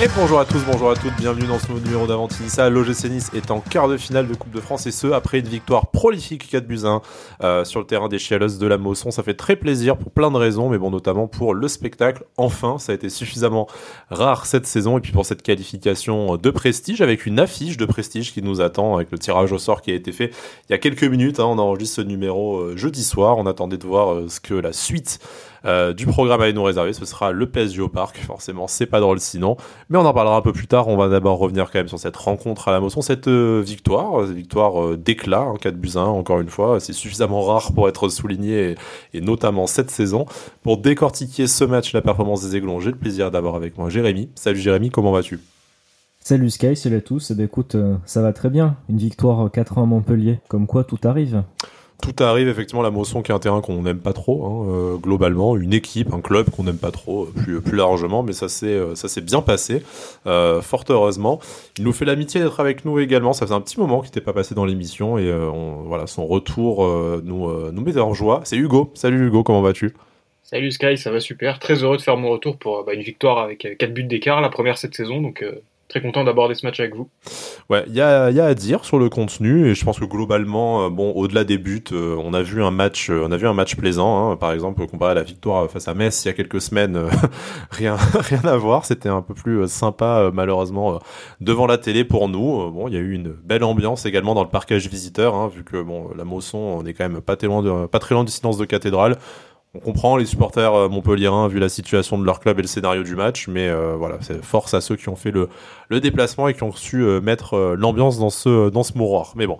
Et bonjour à tous, bonjour à toutes, bienvenue dans ce nouveau numéro d'Avantinissa. L'OGC Nice est en quart de finale de Coupe de France et ce après une victoire prolifique 4 buts 1 euh, sur le terrain des Chialos de la Mosson. Ça fait très plaisir pour plein de raisons, mais bon, notamment pour le spectacle. Enfin, ça a été suffisamment rare cette saison et puis pour cette qualification de prestige avec une affiche de prestige qui nous attend avec le tirage au sort qui a été fait il y a quelques minutes. Hein, on enregistre ce numéro euh, jeudi soir. On attendait de voir euh, ce que la suite euh, du programme à nous réserver. Ce sera le PSG au parc. Forcément, c'est pas drôle sinon. Mais on en parlera un peu plus tard. On va d'abord revenir quand même sur cette rencontre à la motion, cette euh, victoire, cette victoire euh, d'éclat, en 4 buts 1, encore une fois. C'est suffisamment rare pour être souligné, et, notamment cette saison. Pour décortiquer ce match, la performance des Aiglons, j'ai le plaisir d'avoir avec moi Jérémy. Salut Jérémy, comment vas-tu? Salut Sky, salut à tous. Eh ben, écoute, ça va très bien. Une victoire 4-1 à Montpellier. Comme quoi, tout arrive tout arrive effectivement la Mosson qui est un terrain qu'on n'aime pas trop hein, euh, globalement une équipe un club qu'on n'aime pas trop euh, plus largement mais ça s'est euh, bien passé fort heureusement il nous fait l'amitié d'être avec nous également ça faisait un petit moment qu'il n'était pas passé dans l'émission et voilà son retour nous nous met en joie c'est Hugo salut Hugo comment vas-tu? Salut Sky, ça va super. Très heureux de faire mon retour pour bah, une victoire avec 4 buts d'écart, la première cette saison. Donc très content d'aborder ce match avec vous. Ouais, il y a, y a, à dire sur le contenu et je pense que globalement, euh, bon, au-delà des buts, euh, on a vu un match, euh, on a vu un match plaisant. Hein, par exemple, comparé à la victoire face à Metz il y a quelques semaines, rien, rien à voir. C'était un peu plus sympa, malheureusement, devant la télé pour nous. bon, il y a eu une belle ambiance également dans le parcage visiteur, hein, vu que bon, la Mosson, on est quand même pas très loin de, pas très loin du silence de cathédrale on comprend les supporters euh, montpelliérains vu la situation de leur club et le scénario du match, mais euh, voilà, c'est force à ceux qui ont fait le, déplacement et qui ont su euh, mettre l'ambiance dans ce dans ce mouroir. Mais bon,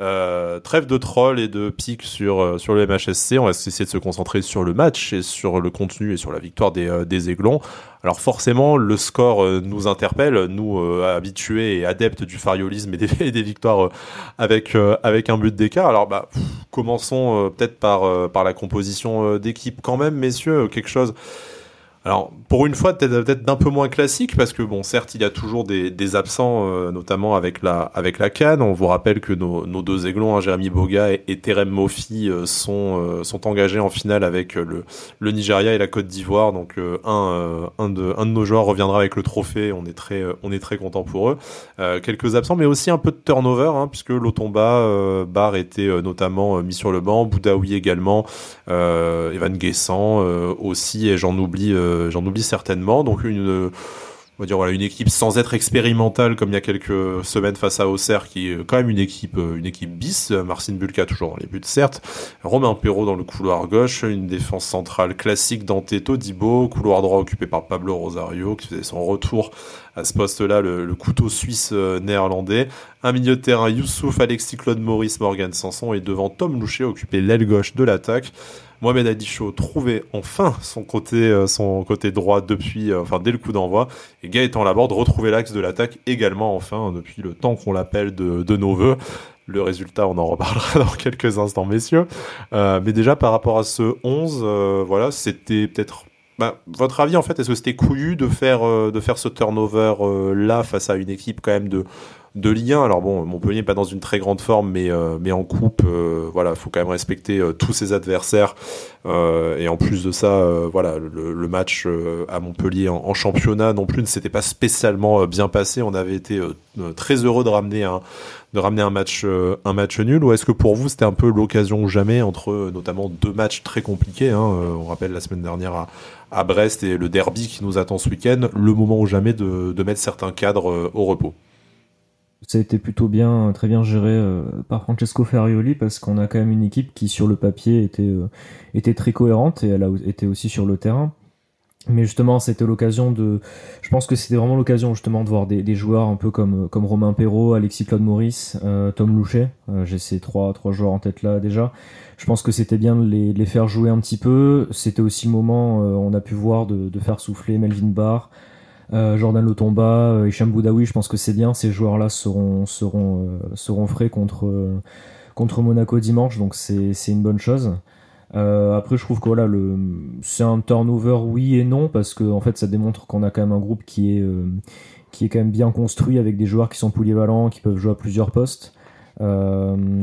euh, trêve de troll et de pique sur euh, sur le MHSC. On va essayer de se concentrer sur le match et sur le contenu et sur la victoire des euh, des Aiglons. Alors forcément, le score nous interpelle, nous habitués et adeptes du fariolisme et des, des victoires avec avec un but d'écart. Alors bah commençons peut-être par par la composition d'équipe quand même, messieurs, quelque chose alors, pour une fois, peut-être d'un peu moins classique, parce que bon, certes, il y a toujours des, absents, euh, notamment avec la avec la Cannes. On vous rappelle que nos, nos deux aiglons, hein, Jérémy Boga et, et Terem Mofi, euh, sont euh, sont engagés en finale avec le le Nigeria et la Côte d'Ivoire. Donc un un de un de nos joueurs reviendra avec le trophée. On est très on est très content pour eux. quelques absents, mais aussi un peu de turnover, hein, puisque Lotomba Bar était notamment mis sur le banc, Boudaoui également, Evan Guessant aussi, et j'en oublie j'en oublie certainement. Donc une on va dire voilà une équipe sans être expérimentale comme il y a quelques semaines face à Auxerre qui est quand même une équipe euh, une équipe bis. Marcin Bulka toujours dans les buts certes. Romain Perrault dans le couloir gauche. Une défense centrale classique Dante Todibo couloir droit occupé par Pablo Rosario qui faisait son retour à ce poste-là le, couteau suisse euh, néerlandais. Un milieu de terrain Youssouf Alexis Claude Maurice Morgan Sanson. Et devant Tom Loucher occupé l'aile gauche de l'attaque Mohamed Adisho trouvait enfin son côté, euh, son côté droit depuis, euh, enfin dès le coup d'envoi, et Gaëtan Laborde retrouvait l'axe de l'attaque également enfin depuis le temps qu'on l'appelle de, de nos voeux. Le résultat, on en reparlera dans quelques instants, messieurs. Euh, mais déjà par rapport à ce 11, voilà, c'était peut-être bah, votre avis en fait, est-ce que c'était couillu de faire de faire ce turnover là face à une équipe quand même de de Ligue 1. Alors bon, Montpellier n'est pas dans une très grande forme, mais euh, mais en coupe, euh, voilà, faut quand même respecter euh, tous ses adversaires. et en plus de ça, voilà, le, match à Montpellier en, championnat non plus ne s'était pas spécialement bien passé. On avait été très heureux de ramener un match nul. Ou est-ce que pour vous c'était un peu l'occasion ou jamais entre notamment deux matchs très compliqués. Hein, on rappelle la semaine dernière à, Brest et le derby qui nous attend ce week-end, le moment ou jamais de mettre certains cadres au repos? Ça a été plutôt bien, très bien géré euh, par Francesco Ferrioli parce qu'on a quand même une équipe qui sur le papier était euh, était très cohérente et elle a été aussi sur le terrain. Mais justement, c'était l'occasion de. Je pense que c'était vraiment l'occasion justement de voir des, des, joueurs un peu comme comme Romain Perrault, Alexis Claude Maurice, euh, Tom Louchet. J'ai ces trois trois joueurs en tête là déjà. Je pense que c'était bien de les, les, faire jouer un petit peu. C'était aussi le moment, on a pu voir de, de faire souffler Melvin Barr. Euh, Jordan Lotomba, euh, Hicham Boudaoui, je pense que c'est bien. Ces joueurs-là seront, seront, euh, frais contre, Monaco dimanche, donc c'est une bonne chose. après, je trouve que voilà, le, c'est un turnover oui et non parce que en fait, ça démontre qu'on a quand même un groupe qui est qui est quand même bien construit avec des joueurs qui sont polyvalents, qui peuvent jouer à plusieurs postes.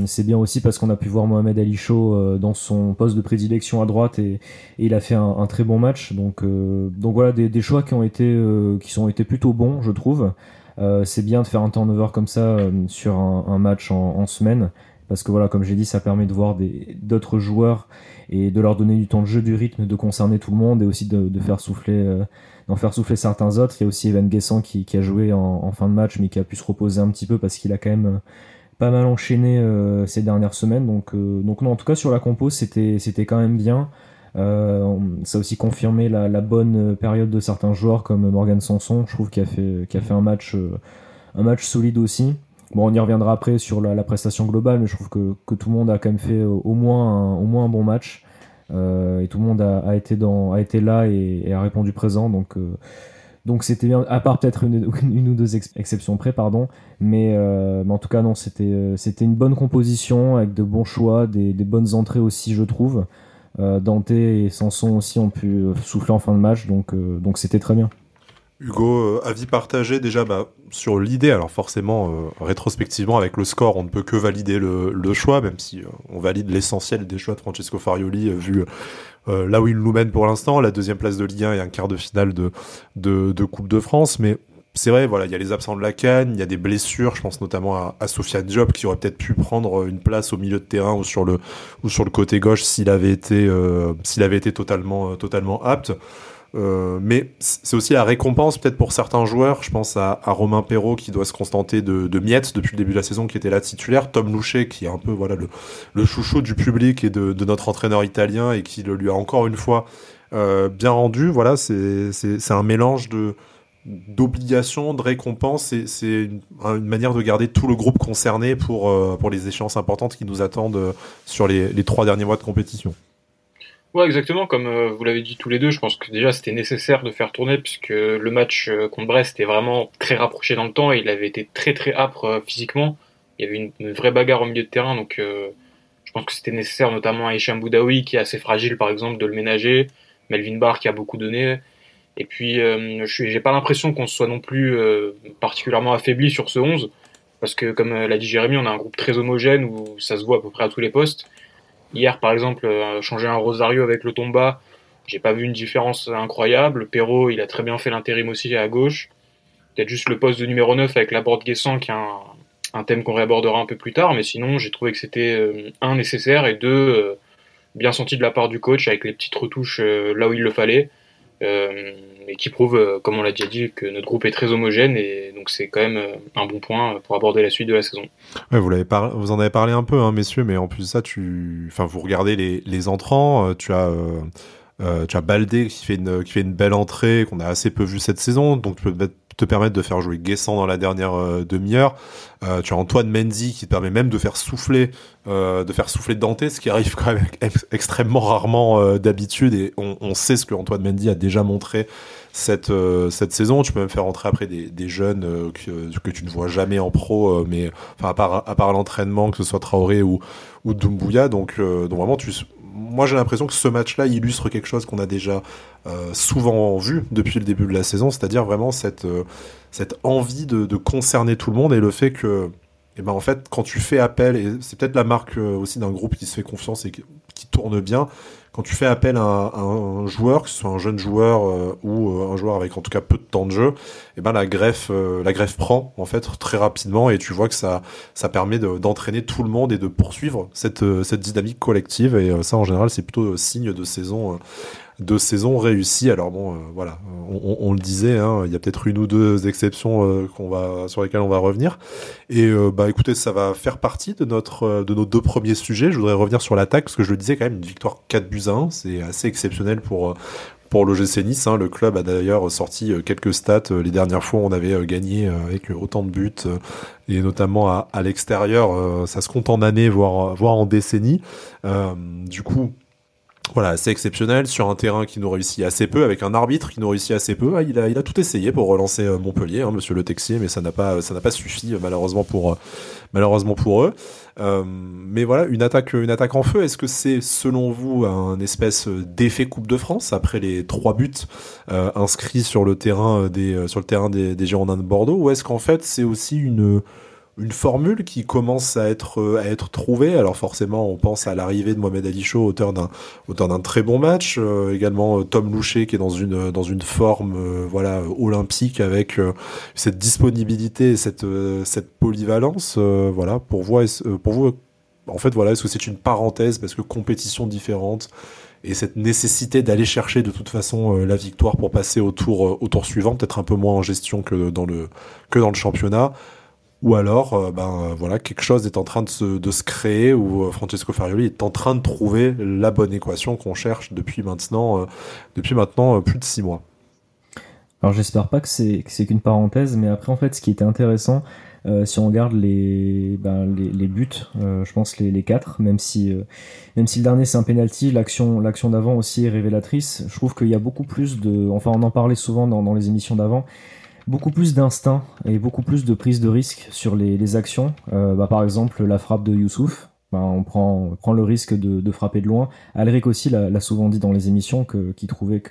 C'est bien aussi parce qu'on a pu voir Mohamed Ali Chaud dans son poste de prédilection à droite et, il a fait un, très bon match. Donc, donc voilà des, choix qui ont été qui sont été plutôt bons, je trouve. c'est bien de faire un turnover comme ça sur un, match en, semaine parce que voilà, comme j'ai dit, ça permet de voir d'autres joueurs et de leur donner du temps de jeu, du rythme, de concerner tout le monde et aussi de, faire souffler, euh, d'en faire souffler certains autres. Il y a aussi Evan Guessant qui, a joué en, fin de match, mais qui a pu se reposer un petit peu parce qu'il a quand même euh, pas mal enchaîné euh, ces dernières semaines. Donc, donc non, en tout cas sur la compo, c'était, quand même bien. ça a aussi confirmé la, bonne période de certains joueurs comme Morgan Sanson, je trouve qu'il a fait, qui a fait un match, un match solide aussi. Bon, on y reviendra après sur la, prestation globale, mais je trouve que, tout le monde a quand même fait au moins un, bon match. Euh, et tout le monde a, été, dans, a été là et, a répondu présent. Donc, euh, donc c'était bien, à part peut-être une, ou deux exceptions près, pardon. Mais, euh, mais en tout cas, non, c'était, c'était une bonne composition avec de bons choix, des, bonnes entrées aussi, je trouve. Dante et Sanson aussi ont pu souffler en fin de match, donc, donc c'était très bien. Hugo, euh, avis partagé déjà bah, sur l'idée. Alors forcément, euh, rétrospectivement, avec le score, on ne peut que valider le, choix, même si euh, on valide l'essentiel des choix de Francesco Farioli, vu là où il nous mène pour l'instant, la deuxième place de Ligue 1 et un quart de finale de, de, Coupe de France. Mais c'est vrai, voilà, il y a les absents de la canne, il y a des blessures. Je pense notamment à, à Sofiane Diop qui aurait peut-être pu prendre une place au milieu de terrain ou sur le ou sur le côté gauche s'il avait été s'il avait été totalement totalement apte. Euh, mais c'est aussi la récompense peut-être pour certains joueurs. Je pense à, Romain Perrault qui doit se contenter de, miettes depuis le début de la saison, qui était là titulaire. Tom Louchet qui est un peu voilà le, le chouchou du public et de, notre entraîneur italien et qui le lui a encore une fois euh, bien rendu. Voilà, c'est un mélange de d'obligation, de récompense, c'est une, manière de garder tout le groupe concerné pour, euh, pour les échéances importantes qui nous attendent sur les trois derniers mois de compétition. Ouais, exactement. Comme euh, vous l'avez dit tous les deux, je pense que déjà c'était nécessaire de faire tourner puisque le match euh, contre Brest était vraiment très rapproché dans le temps et il avait été très très âpre euh, physiquement. Il y avait une, vraie bagarre au milieu de terrain, donc je pense que c'était nécessaire, notamment à Hicham Boudaoui qui est assez fragile par exemple, de le ménager. Melvin Barr qui a beaucoup donné. Et puis, je j'ai pas l'impression qu'on soit non plus particulièrement affaibli sur ce 11 parce que comme l'a dit Jérémy, on a un groupe très homogène où ça se voit à peu près à tous les postes. Hier, par exemple, euh, changer un Rosario avec le Tomba, j'ai pas vu une différence incroyable. Perrault, il a très bien fait l'intérim aussi à gauche. Peut-être juste le poste de numéro 9 avec la borde Guessant, qui est un, thème qu'on réabordera un peu plus tard. Mais sinon, j'ai trouvé que c'était, euh, un, nécessaire et deux, euh, bien senti de la part du coach avec les petites retouches là où il le fallait. Euh, et qui prouve, euh, comme on l'a déjà dit, que notre groupe est très homogène et donc c'est quand même euh, un bon point pour aborder la suite de la saison. Ouais, vous l'avez vous en avez parlé un peu, hein, messieurs, mais en plus de ça, enfin, vous regardez les, les entrants, tu as. Euh, tu as Baldé qui fait une qui fait une belle entrée qu'on a assez peu vu cette saison, donc tu peux te permettre de faire jouer Guessant dans la dernière demi-heure. Euh, tu as Antoine Mendy qui te permet même de faire souffler euh, de faire souffler ce qui arrive quand même extrêmement rarement d'habitude et on, sait ce que Antoine Mendy a déjà montré cette cette saison. Tu peux même faire entrer après des, jeunes que, que tu ne vois jamais en pro, mais enfin à part à part l'entraînement, que ce soit Traoré ou ou Doumbouya, donc donc vraiment tu moi j'ai l'impression que ce match-là illustre quelque chose qu'on a déjà euh, souvent vu depuis le début de la saison, c'est-à-dire vraiment cette, euh, envie de, concerner tout le monde et le fait que, eh ben en fait, quand tu fais appel, et c'est peut-être la marque euh, aussi d'un groupe qui se fait confiance et qui tourne bien, quand tu fais appel à un, joueur, que ce soit un jeune joueur euh, ou euh, un joueur avec en tout cas peu de temps de jeu, et eh ben la greffe, euh, la greffe prend en fait très rapidement et tu vois que ça, ça permet d'entraîner tout le monde et de poursuivre cette, cette dynamique collective. Et ça en général c'est plutôt signe de saison de saison réussie. Alors bon, euh, voilà, on, le disait, hein, il y a peut-être une ou deux exceptions euh, qu'on va sur lesquelles on va revenir. Et euh, bah écoutez, ça va faire partie de notre de nos deux premiers sujets. Je voudrais revenir sur l'attaque parce que je le disais quand même une victoire 4 buts à 1, c'est assez exceptionnel pour pour l'OGC Nice. Hein. Le club a d'ailleurs sorti quelques stats. Les dernières fois, on avait gagné avec autant de buts, et notamment à, à l'extérieur. Ça se compte en années, voire, voire en décennies. du coup, voilà, c'est exceptionnel sur un terrain qui nous réussit assez peu, avec un arbitre qui nous réussit assez peu. Ah, il, a, il a tout essayé pour relancer euh, Montpellier, hein, Monsieur Le Texier, mais ça n'a pas, ça n'a pas suffi euh, malheureusement pour, euh, malheureusement pour eux. mais voilà, une attaque, une attaque en feu. Est-ce que c'est selon vous un espèce d'effet Coupe de France après les trois buts inscrits sur le terrain des, sur le terrain des, des Girondins de Bordeaux, ou est-ce qu'en fait c'est aussi une une formule qui commence à être euh, à être trouvée. Alors forcément, on pense à l'arrivée de Mohamed Ali Chaud, auteur d'un auteur d'un très bon match. Euh, également Tom Loucher qui est dans une dans une forme voilà olympique avec cette disponibilité, et cette cette polyvalence. voilà pour vous pour vous en fait voilà est-ce que c'est une parenthèse parce que compétition différente et cette nécessité d'aller chercher de toute façon la victoire pour passer au tour au tour suivant, peut-être un peu moins en gestion que dans le que dans le championnat? Ou alors euh, ben voilà quelque chose est en train de se, créer ou euh, Francesco Farioli est en train de trouver la bonne équation qu'on cherche depuis maintenant euh, depuis maintenant plus de six mois. Alors j'espère pas que c'est qu'une parenthèse, mais après en fait ce qui était intéressant, si on regarde les ben, les, buts, je pense les, les quatre, même si même si le dernier c'est un penalty, l'action d'avant aussi est révélatrice. Je trouve qu'il y a beaucoup plus de, enfin on en parlait souvent dans les émissions d'avant beaucoup plus d'instinct et beaucoup plus de prise de risque sur les, actions. Euh, bah, par exemple, la frappe de Youssouf, bah, on, prend, le risque de, frapper de loin. Alric aussi l'a souvent dit dans les émissions qu'il trouvait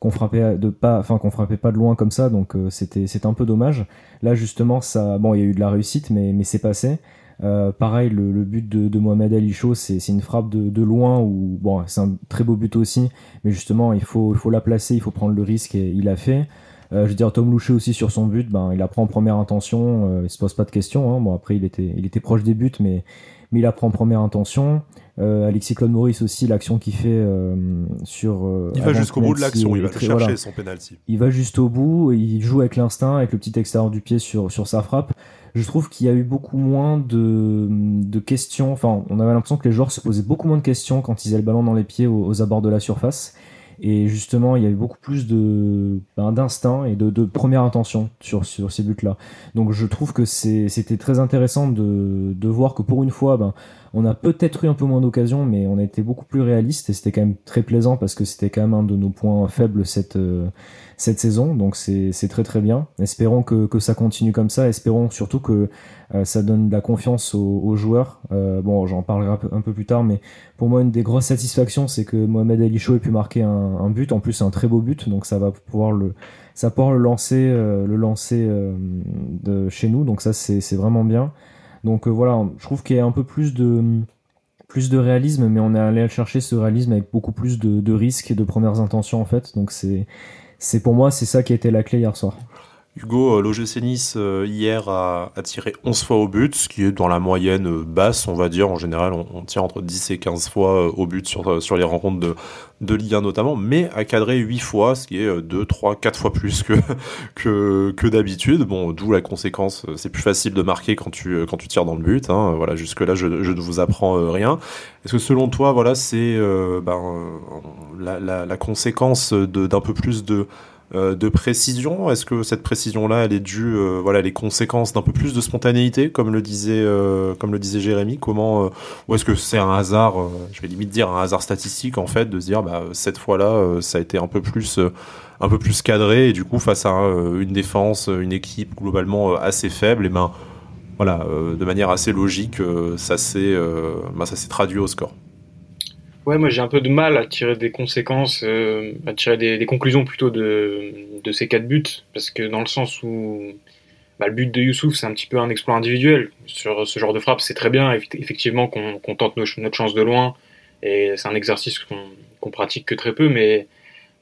qu'on frappait pas, frappait pas de loin comme ça, donc euh, c'était c'était un peu dommage. Là justement, bon, il y a eu de la réussite, mais c'est passé. Euh, pareil, le, but de, Mohamed Ali c'est une frappe de, loin ou bon, c'est un très beau but aussi, mais justement, il faut il faut la placer, il faut prendre le risque et il a fait. Euh, je veux dire, Tom Loucher aussi sur son but, ben, il apprend en première intention, euh, il se pose pas de questions. Hein. Bon, après, il était, il était proche des buts, mais, mais il apprend en première intention. Euh, Alexis Claude Maurice aussi, l'action qu'il fait sur. Il va jusqu'au bout de l'action, il va chercher son penalty. Il va juste au bout, il joue avec l'instinct, avec le petit extérieur du pied sur, sur sa frappe. Je trouve qu'il y a eu beaucoup moins de, de questions. Enfin, on avait l'impression que les joueurs se posaient beaucoup moins de questions quand ils avaient le ballon dans les pieds aux, aux abords de la surface. Et justement, il y avait beaucoup plus de ben, d'instinct et de, de, première intention sur, sur ces buts-là. Donc je trouve que c'était très intéressant de, de voir que pour une fois, ben, on a peut-être eu un peu moins d'occasions, mais on a été beaucoup plus réaliste et c'était quand même très plaisant parce que c'était quand même un de nos points faibles cette, euh, cette saison. Donc c'est très très bien. Espérons que, ça continue comme ça. Espérons surtout que euh, ça donne de la confiance aux, joueurs. Euh, bon, j'en parlerai un peu, plus tard, mais pour moi, une des grosses satisfactions, c'est que Mohamed Ali Chou ait pu marquer un, but. En plus, c'est un très beau but, donc ça va pouvoir le, ça le lancer, euh, le lancer de chez nous. Donc ça, c'est vraiment bien. Donc voilà, je trouve qu'il y a un peu plus de plus de réalisme, mais on est allé chercher ce réalisme avec beaucoup plus de, de risques et de premières intentions en fait. Donc c'est c'est pour moi c'est ça qui a été la clé hier soir. Hugo, euh, l'OGC Nice euh, hier a, tiré 11 fois au but, ce qui est dans la moyenne euh, basse, on va dire. En général, on, on tire entre 10 et 15 fois au but sur, sur les rencontres de, de Ligue 1 notamment, mais a cadré 8 fois, ce qui est 2, 3, 4 fois plus que, que, que d'habitude. Bon, d'où la conséquence, c'est plus facile de marquer quand tu, quand tu tires dans le but. Hein. Voilà, jusque-là, je, je ne vous apprends rien. Est-ce que selon toi, voilà, c'est ben, la, la, conséquence d'un peu plus de de précision Est-ce que cette précision-là, elle est due, euh, voilà, les conséquences d'un peu plus de spontanéité, comme le disait, euh, comme le disait Jérémy? Comment, euh, ou est-ce que c'est un hasard Je vais limite dire un hasard statistique en fait, de se dire, bah cette fois-là, ça a été un peu plus, un peu plus cadré et du coup face à une défense, une équipe globalement assez faible, et ben voilà, de manière assez logique, ça s'est, ben, ça s'est traduit au score. Ouais, moi j'ai un peu de mal à tirer des conséquences, euh, à tirer des, conclusions plutôt de, ces quatre buts, parce que dans le sens où bah, le but de Youssouf c'est un petit peu un exploit individuel. Sur ce genre de frappe, c'est très bien, effectivement, qu'on qu tente notre chance de loin, et c'est un exercice qu'on qu pratique que très peu, mais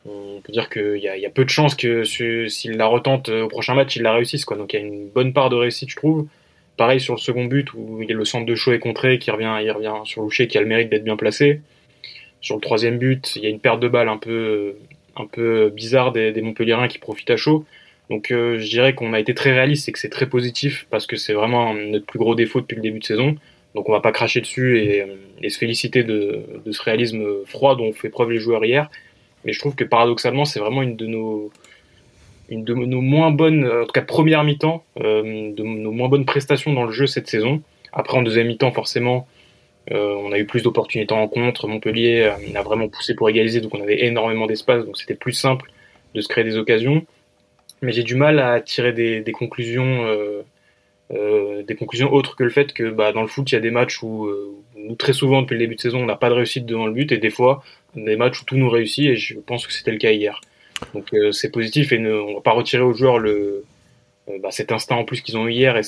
on peut dire qu'il y, a peu de chances que s'il la retente au prochain match, il la réussisse. Quoi. Donc il y a une bonne part de réussite, je trouve. Pareil sur le second but où il y a le centre de show est contré, qui revient, il revient sur Loucher, qui a le mérite d'être bien placé. Sur le troisième but, il y a une perte de balle un peu, un peu bizarre des, des Montpellierins qui profitent à chaud. Donc euh, je dirais qu'on a été très réaliste et que c'est très positif parce que c'est vraiment notre plus gros défaut depuis le début de saison. Donc on va pas cracher dessus et, et se féliciter de, ce réalisme froid dont ont fait preuve les joueurs hier. Mais je trouve que paradoxalement c'est vraiment une de nos une de nos moins bonnes, en tout cas première mi-temps, euh, de nos moins bonnes prestations dans le jeu cette saison. Après en deuxième mi-temps forcément euh, on a eu plus d'opportunités en contre. Montpellier euh, a vraiment poussé pour égaliser, donc on avait énormément d'espace, donc c'était plus simple de se créer des occasions. Mais j'ai du mal à tirer des, conclusions, euh, euh, des conclusions autres que le fait que bah, dans le foot, il y a des matchs où, euh, nous très souvent depuis le début de saison, on n'a pas de réussite devant le but, et des fois des matchs où tout nous réussit, et je pense que c'était le cas hier. Donc c'est positif et ne, on va pas retirer aux joueurs bah, cet instinct en plus qu'ils ont eu hier et,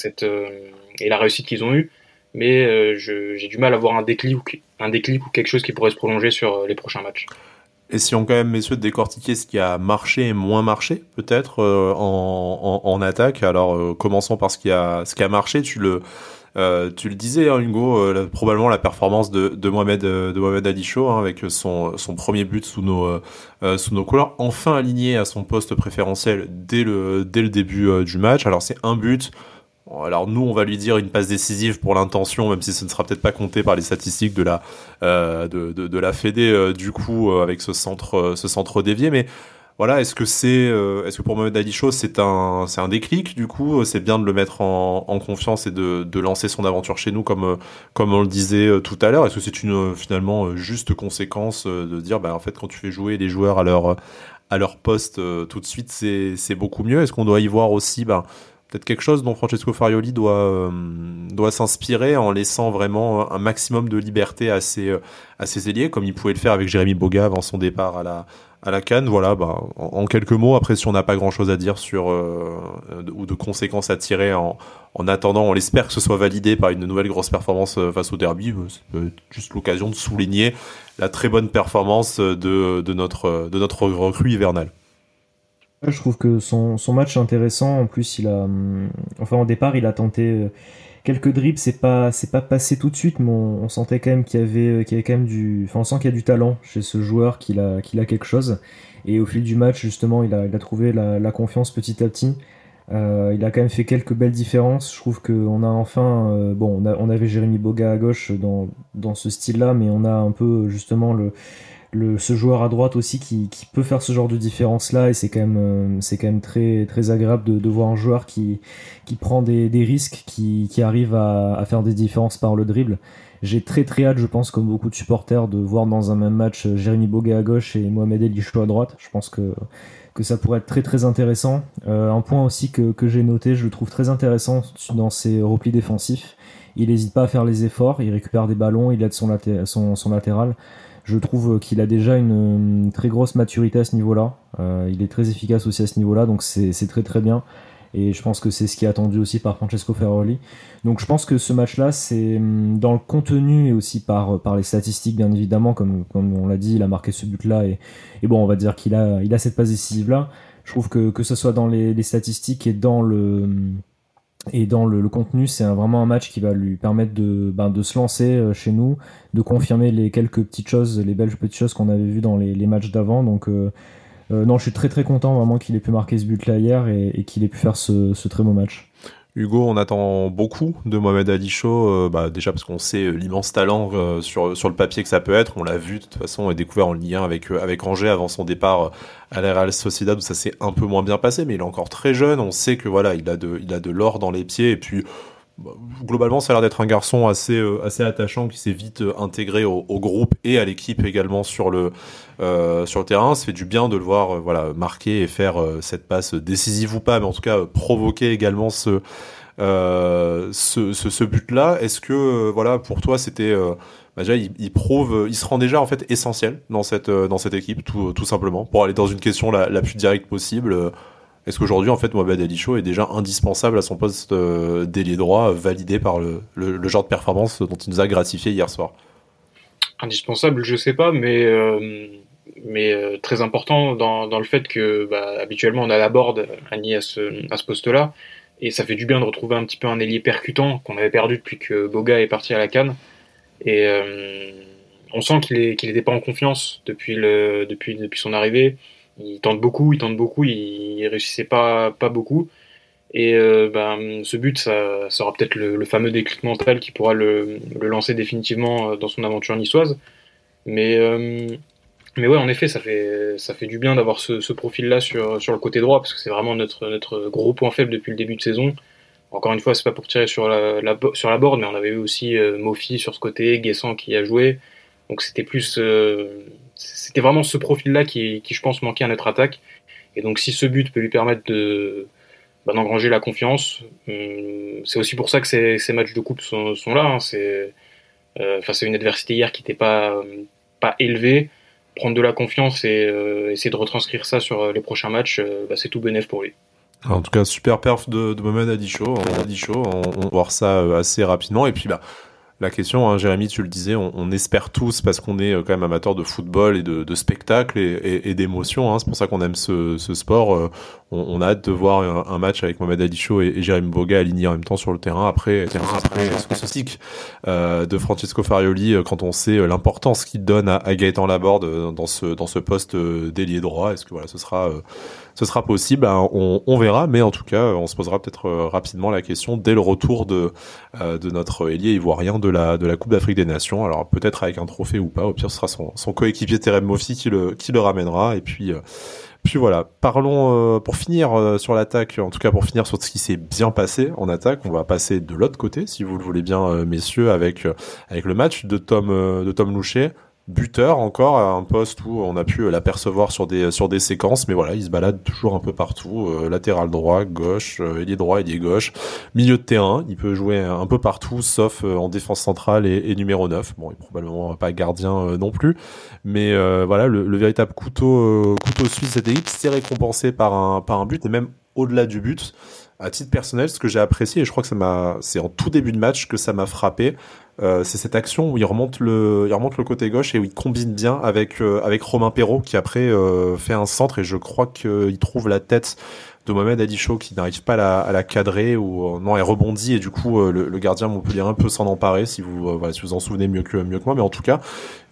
et la réussite qu'ils ont eue. Mais j'ai du mal à voir un déclic, ou, quelque chose qui pourrait se prolonger sur les prochains matchs. Et si on quand même, messieurs, décortiquer ce qui a marché et moins marché, peut-être, en, en, attaque. Alors, commençons par ce qui a, ce qui a marché. Tu le, euh, tu le disais, hein, Hugo, euh, probablement la performance de, Mohamed, euh, de Mohamed Ali Show, hein, avec son, son premier but sous nos, sous nos couleurs, enfin aligné à son poste préférentiel dès le, dès le début du match. Alors c'est un but. Alors nous, on va lui dire une passe décisive pour l'intention, même si ce ne sera peut-être pas compté par les statistiques de la, de, de, de, la Fédé du coup avec ce centre, ce centre dévié, mais voilà, est-ce que c'est, euh, est-ce que pour Mohamed Ali Show c'est un, c'est un déclic du coup, c'est bien de le mettre en, en confiance et de, de, lancer son aventure chez nous comme, euh, comme on le disait euh, tout à l'heure? Est-ce que c'est une finalement juste conséquence de dire, bah en fait quand tu fais jouer les joueurs à leur à leur poste tout de suite, c'est, c'est beaucoup mieux? Est-ce qu'on doit y voir aussi, bah, peut-être quelque chose dont Francesco Farioli doit doit s'inspirer en laissant vraiment un maximum de liberté à ses à ses ailiers comme il pouvait le faire avec Jérémy Boga avant son départ à la à Cannes. Voilà, bah, en, quelques mots, après si on n'a pas grand-chose à dire sur euh, ou de conséquences à tirer en, en attendant, on l'espère que ce soit validé par une nouvelle grosse performance euh, face au derby. Euh, c'est juste l'occasion de souligner la très bonne performance de notre recrue hivernale. Je trouve que son, son match est intéressant. En plus, il a, hum, enfin, au départ, il a tenté quelques dribbles, c'est pas c'est pas passé tout de suite, mais on, sentait quand même qu'il y avait qu'il y avait quand même du, enfin on sent qu'il y a du talent chez ce joueur, qu'il a qu'il a quelque chose. Et au fil du match, justement, il a, il a trouvé la, confiance petit à petit. Euh, il a quand même fait quelques belles différences. Je trouve qu'on a enfin, euh, bon, on, avait Jérémy Boga à gauche dans, dans ce style-là, mais on a un peu justement le, le, ce joueur à droite aussi qui, qui peut faire ce genre de différence là et c'est quand même euh, c'est quand même très très agréable de, de, voir un joueur qui qui prend des, des risques qui, qui arrive à, à, faire des différences par le dribble. J'ai très très hâte je pense comme beaucoup de supporters de voir dans un même match euh, Jérémy Boguet à gauche et Mohamed El à droite. Je pense que que ça pourrait être très très intéressant. Euh, un point aussi que, que j'ai noté je le trouve très intéressant dans ses replis défensifs. Il n'hésite pas à faire les efforts il récupère des ballons il aide son, son, son latéral je trouve qu'il a déjà une, très grosse maturité à ce niveau-là. Euh, il est très efficace aussi à ce niveau-là, donc c'est très très bien. Et je pense que c'est ce qui est attendu aussi par Francesco Ferroli. Donc je pense que ce match-là, c'est hum, dans le contenu et aussi par, les statistiques, bien évidemment, comme, on l'a dit, il a marqué ce but-là. Et, bon, on va dire qu'il a, cette passe décisive-là. Je trouve que que ce soit dans les, statistiques et dans le et dans le, contenu, c'est vraiment un match qui va lui permettre de, ben, de se lancer euh, chez nous, de confirmer les quelques petites choses, les belles petites choses qu'on avait vues dans les, matchs d'avant. Donc, euh, euh, non, je suis très très content vraiment qu'il ait pu marquer ce but-là hier et, qu'il ait pu faire ce très beau match. Hugo, on attend beaucoup de Mohamed Ali euh, bah, déjà parce qu'on sait euh, l'immense talent euh, sur, le papier que ça peut être. On l'a vu de toute façon et découvert en lien avec, Angers avant son départ à la Real Sociedad où ça s'est un peu moins bien passé, mais il est encore très jeune. On sait que voilà, il a de, l'or dans les pieds et puis bah, globalement, ça a l'air d'être un garçon assez attachant qui s'est vite intégré au, groupe et à l'équipe également sur le euh, sur le terrain. Ça fait du bien de le voir voilà marquer et faire cette passe décisive ou pas, mais en tout cas provoquer également ce ce, but-là. Est-ce que voilà pour toi c'était bah, déjà il, prouve, il se rend déjà en fait essentiel dans cette dans cette équipe tout, tout simplement pour aller dans une question la, plus directe possible est-ce qu'aujourd'hui, en fait, Mohamed Ali Show est déjà indispensable à son poste euh, d'ailier droit, validé par le, genre de performance dont il nous a gratifié hier soir? Indispensable, je sais pas, mais, euh, mais euh, très important dans, le fait que bah, habituellement on a la board Annie à ce, à ce poste-là, et ça fait du bien de retrouver un petit peu un ailier percutant qu'on avait perdu depuis que Boga est parti à la canne. Et on sent qu'il n'était pas en confiance depuis, le, depuis, depuis son arrivée il tente beaucoup, il tente beaucoup, il, réussissait pas, pas beaucoup. Et euh, ben, ce but, ça, sera peut-être le, fameux déclic mental qui pourra le, lancer définitivement euh, dans son aventure niçoise. Mais, euh, mais ouais, en effet, ça fait, ça fait du bien d'avoir ce, profil-là sur, sur le côté droit, parce que c'est vraiment notre, notre gros point faible depuis le début de saison. Encore une fois, c'est pas pour tirer sur la, sur la board, mais on avait eu aussi Mofi sur ce côté, Guessant qui a joué. Donc c'était plus c'était vraiment ce profil-là qui, qui, je pense, manquait à notre attaque. Et donc, si ce but peut lui permettre de bah, d'engranger la confiance, euh, c'est aussi pour ça que ces, matchs de coupe sont, sont là. Hein. C'est euh, face à une adversité hier qui n'était pas pas élevée, prendre de la confiance et euh, essayer de retranscrire ça sur les prochains matchs, bah, c'est tout bénéf pour lui. En tout cas, super perf de, de Mohamed Adisho. On, on, on va voir ça assez rapidement. Et puis, bah, la question, hein, Jérémy, tu le disais, on, on espère tous parce qu'on est euh, quand même amateur de football et de, de spectacle et, et, et d'émotion. Hein, c'est pour ça qu'on aime ce, ce sport. Euh, on, on, a hâte de voir un, un match avec Mohamed Adicho et, et Jérémy Boga alignés en même temps sur le terrain. Après, après ce euh, de Francesco Farioli euh, quand on sait l'importance qu'il donne à, à Gaëtan Laborde dans ce dans ce poste d'ailier droit. Est-ce que voilà, ce sera ce sera possible, hein, on, on, verra, mais en tout cas, on se posera peut-être rapidement la question dès le retour de, de notre ailier ivoirien de la, de la Coupe d'Afrique des Nations. Alors peut-être avec un trophée ou pas, au pire ce sera son, son coéquipier Terem Mofi qui le, qui le ramènera, et puis... Euh, puis voilà, parlons euh, pour finir euh, sur l'attaque, en tout cas pour finir sur ce qui s'est bien passé en attaque, on va passer de l'autre côté, si vous le voulez bien, messieurs, avec avec le match de Tom de Tom Louchet buteur encore un poste où on a pu l'apercevoir sur des sur des séquences mais voilà il se balade toujours un peu partout euh, latéral droit gauche euh, ailier droit ailier gauche. Milieu de terrain il peut jouer un peu partout sauf euh, en défense centrale et, numéro 9 bon il est probablement pas gardien euh, non plus. Mais euh, voilà le, le, véritable couteau couteau suisse cette équipe c'est récompensé par un par un but et même au-delà du but à titre personnel, ce que j'ai apprécié, et je crois que ça m'a, c'est en tout début de match que ça m'a frappé, euh, c'est cette action où il remonte le, il remonte le côté gauche et où il combine bien avec euh, avec Romain Perrault qui après euh, fait un centre et je crois qu'il trouve la tête de Mohamed Adicho qui n'arrive pas à la, à la, cadrer ou euh, non elle rebondit et du coup euh, le, le, gardien Montpellier un peu s'en emparer si vous voilà, si vous en souvenez mieux que mieux que moi. Mais en tout cas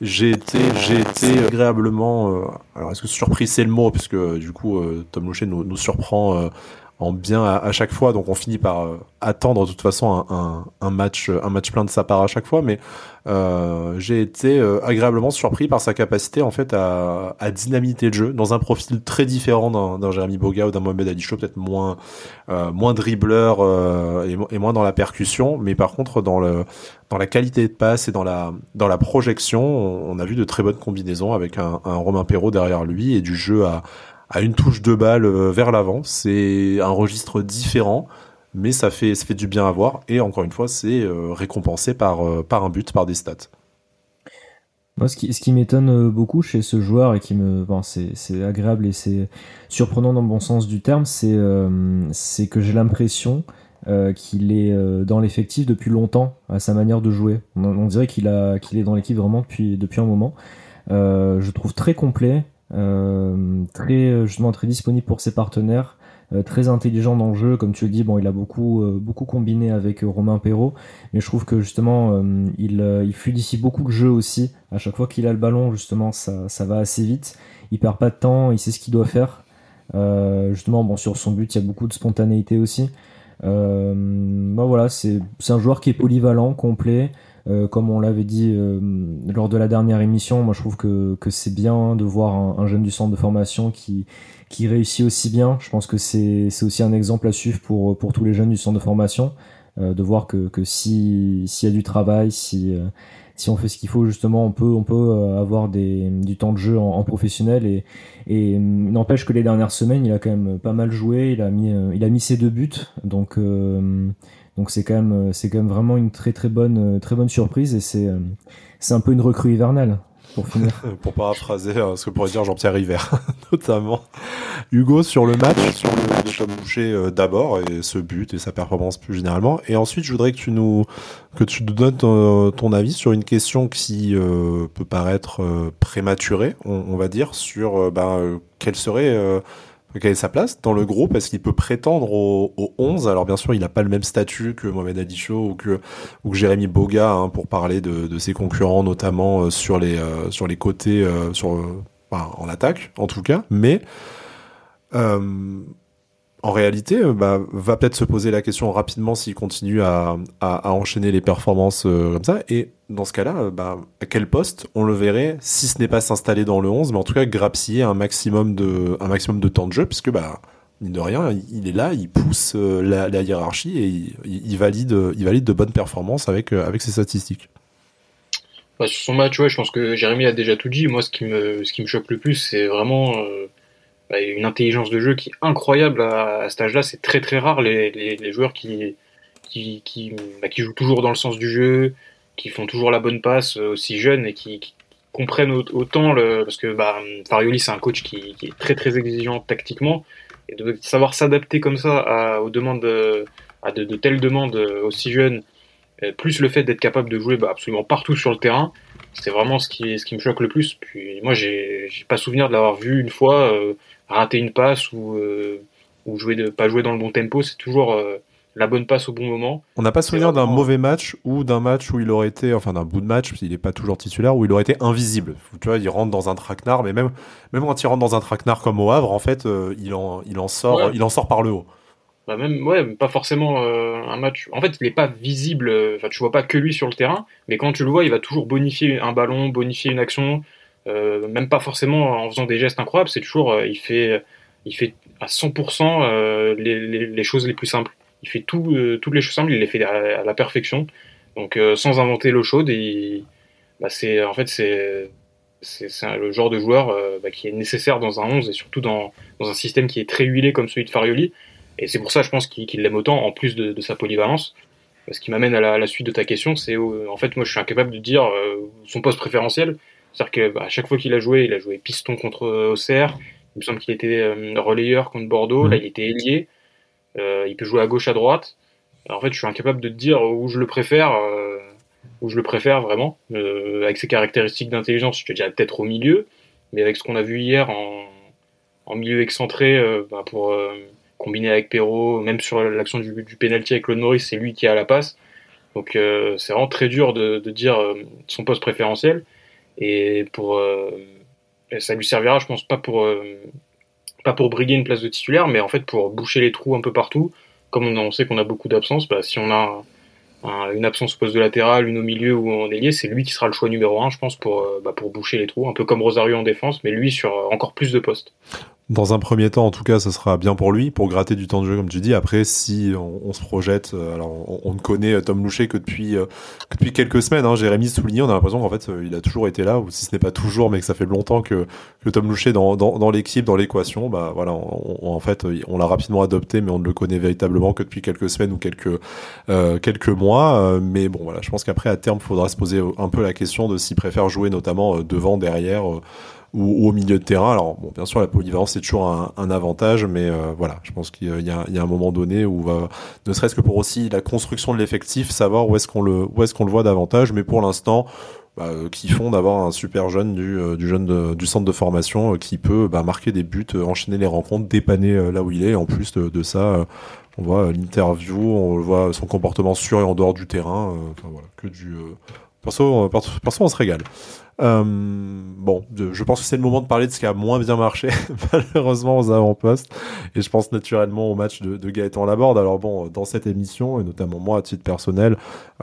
j'ai été j'ai été agréablement alors est-ce que surpris c'est le mot parce que du coup Tom Louchet nous, nous surprend en bien à, à, chaque fois. Donc on finit par euh, attendre de toute façon un, un, un, match, un match plein de sa part à chaque fois. Mais euh, j'ai été euh, agréablement surpris par sa capacité en fait à, à dynamiter le jeu dans un profil très différent d'un Jérémy Boga ou d'un Mohamed Ali peut-être moins euh, moins dribbleur euh, et, et, moins dans la percussion. Mais par contre dans le dans la qualité de passe et dans la dans la projection, on, on a vu de très bonnes combinaisons avec un, un Romain Perrault derrière lui et du jeu à à une touche de balle euh, vers l'avant. C'est un registre différent, mais ça fait, ça fait du bien à voir. Et encore une fois, c'est euh, récompensé par, euh, par un but, par des stats. Moi, ce qui, ce qui m'étonne beaucoup chez ce joueur et qui me, bon, c'est agréable et c'est surprenant dans le bon sens du terme, c'est que j'ai l'impression qu'il est dans l'effectif depuis longtemps à sa manière de jouer. On, dirait qu'il qu'il est dans l'équipe vraiment depuis, depuis un moment. Je trouve très complet, très justement très disponible pour ses partenaires, euh, très intelligent dans le jeu, comme tu le dis. Bon, il a beaucoup euh, beaucoup combiné avec Romain Perrault, mais je trouve que justement il il beaucoup le jeu aussi. À chaque fois qu'il a le ballon, justement, ça ça va assez vite. Il perd pas de temps, il sait ce qu'il doit faire. justement, bon sur son but, il y a beaucoup de spontanéité aussi. Euh, bah voilà, c'est un joueur qui est polyvalent, complet. Euh, comme on l'avait dit euh, lors de la dernière émission, moi je trouve que, que c'est bien de voir un, un, jeune du centre de formation qui, qui réussit aussi bien. Je pense que c'est aussi un exemple à suivre pour, pour tous les jeunes du centre de formation, euh, de voir que, que s'il y a du travail, si, si on fait ce qu'il faut, justement, on peut, on peut avoir des, du temps de jeu en, en professionnel. Et, et n'empêche que les dernières semaines, il a quand même pas mal joué, il a mis, il a mis ses deux buts. Donc, donc c'est quand même euh, c'est quand même vraiment une très très bonne euh, très bonne surprise et c'est euh, c'est un peu une recrue hivernale pour finir. pour paraphraser ce que pourrait dire Jean-Pierre River notamment. Hugo sur le match, sur le de Tom Boucher d'abord et ce but et sa performance plus généralement et ensuite je voudrais que tu nous que tu nous donnes ton, avis sur une question qui peut paraître prématurée, on, va dire sur euh, ben, quelle serait quelle est sa place dans le groupe Est-ce qu'il peut prétendre au, au, 11 Alors bien sûr, il n'a pas le même statut que Mohamed Adicho ou que, ou que Jérémy Boga hein, pour parler de, de, ses concurrents, notamment euh, sur, les, euh, sur les côtés, euh, sur, en attaque en tout cas. Mais en réalité, bah, va peut-être se poser la question rapidement s'il continue à, à, enchaîner les performances comme ça. Et dans ce cas-là, bah, à quel poste on le verrait, si ce n'est pas s'installer dans le 11, mais en tout cas grappiller un maximum de, un maximum de temps de jeu, puisque bah, mine de rien, il est là, il pousse euh, la, hiérarchie et il, valide, il valide de bonnes performances avec, euh, avec ses statistiques. Bah, sur son match, ouais, je pense que Jérémy a déjà tout dit. Moi, ce qui me, ce qui me choque le plus, c'est vraiment euh, une intelligence de jeu qui est incroyable à, à cet âge-là. C'est très très rare les, joueurs qui, qui, qui, bah, qui jouent toujours dans le sens du jeu, qui font toujours la bonne passe euh, aussi jeunes et qui, comprennent autant le parce que bah, Farioli c'est un coach qui, est très très exigeant tactiquement et de savoir s'adapter comme ça à, aux demandes, à de, de, telles demandes aussi jeunes, plus le fait d'être capable de jouer bah, absolument partout sur le terrain, c'est vraiment ce qui, ce qui me choque le plus. Puis moi, j'ai pas souvenir de l'avoir vu une fois euh, rater une passe ou, euh, ou jouer de, pas jouer dans le bon tempo. C'est toujours euh, la bonne passe au bon moment. On n'a pas souvenir d'un mauvais match ou d'un match où il aurait été, enfin d'un bout de match, il n'est pas toujours titulaire, où il aurait été invisible. Tu vois, il rentre dans un traquenard, mais même, même quand il rentre dans un traquenard comme au Havre, en fait, il, en, il, en sort, il en sort par le haut bah même ouais pas forcément euh, un match. En fait il est pas visible euh, enfin tu vois pas que lui sur le terrain mais quand tu le vois il va toujours bonifier un ballon bonifier une action euh, même pas forcément en faisant des gestes incroyables c'est toujours euh, il fait il fait à 100% les, les, les, choses les plus simples. Il fait tout toutes les choses simples il les fait à, la perfection. Donc sans inventer l'eau chaude et bah c'est en fait c'est c'est le genre de joueur bah, qui est nécessaire dans un 11 et surtout dans, dans un système qui est très huilé comme celui de Farioli et c'est pour ça, je pense, qu'il l'aime autant, en plus de, de, sa polyvalence. Ce qui m'amène à la, la, suite de ta question, c'est euh, en fait, moi, je suis incapable de dire euh, son poste préférentiel. C'est-à-dire que bah, à chaque fois qu'il a joué, il a joué piston contre Auxerre. Il me semble qu'il était euh, relayeur contre Bordeaux. Là, il était ailier. il peut jouer à gauche, à droite. en fait, je suis incapable de dire où je le préfère, où je le préfère vraiment. avec ses caractéristiques d'intelligence, je te dirais peut-être au milieu. Mais avec ce qu'on a vu hier en, en milieu excentré, bah, pour combiné avec Perrault, même sur l'action du, du penalty avec Claude Maurice, c'est lui qui a la passe. Donc euh, c'est vraiment très dur de, dire euh, son poste préférentiel. Et pour euh, ça lui servira, je pense, pas pour pas pour briguer une place de titulaire, mais en fait pour boucher les trous un peu partout. Comme on, sait qu'on a beaucoup d'absences, bah, si on a une absence au poste de latéral, une au milieu ou en ailier, c'est lui qui sera le choix numéro un, je pense, pour, bah, pour boucher les trous, un peu comme Rosario en défense, mais lui sur encore plus de postes. Dans un premier temps, en tout cas, ce sera bien pour lui, pour gratter du temps de jeu, comme tu dis. Après, si on, se projette, euh, alors on, ne connaît euh, Tom Loucher que depuis euh, que depuis quelques semaines. Hein, Jérémy souligné, on a l'impression qu'en fait, il a toujours été là, ou si ce n'est pas toujours, mais que ça fait longtemps que, que Tom Loucher dans, dans, dans l'équipe, dans l'équation, bah voilà, en fait, on l'a rapidement adopté, mais on ne le connaît véritablement que depuis quelques semaines ou quelques euh, quelques mois. mais bon, voilà, je pense qu'après à terme, il faudra se poser un peu la question de s'il préfère jouer notamment devant, derrière ou, au milieu de terrain. Alors, bon, bien sûr, la polyvalence c'est toujours un, avantage, mais euh, voilà, je pense qu'il il y a un moment donné où va, ne serait-ce que pour aussi la construction de l'effectif, savoir où est-ce qu'on le, est-ce le voit davantage. Mais pour l'instant, bah, euh, qui font d'avoir un super jeune du, euh, du jeune du centre de formation qui peut bah, marquer des buts, enchaîner les rencontres, dépanner là où il est. En plus de, de ça, on voit l'interview, on voit son comportement sur et en dehors du terrain. enfin voilà, que du perso, perso, on se régale. Euh, bon, je pense que c'est le moment de parler de ce qui a moins bien marché, malheureusement, aux avant-postes. Et je pense naturellement au match de, Gaëtan Laborde. Alors bon, dans cette émission, et notamment moi à titre personnel,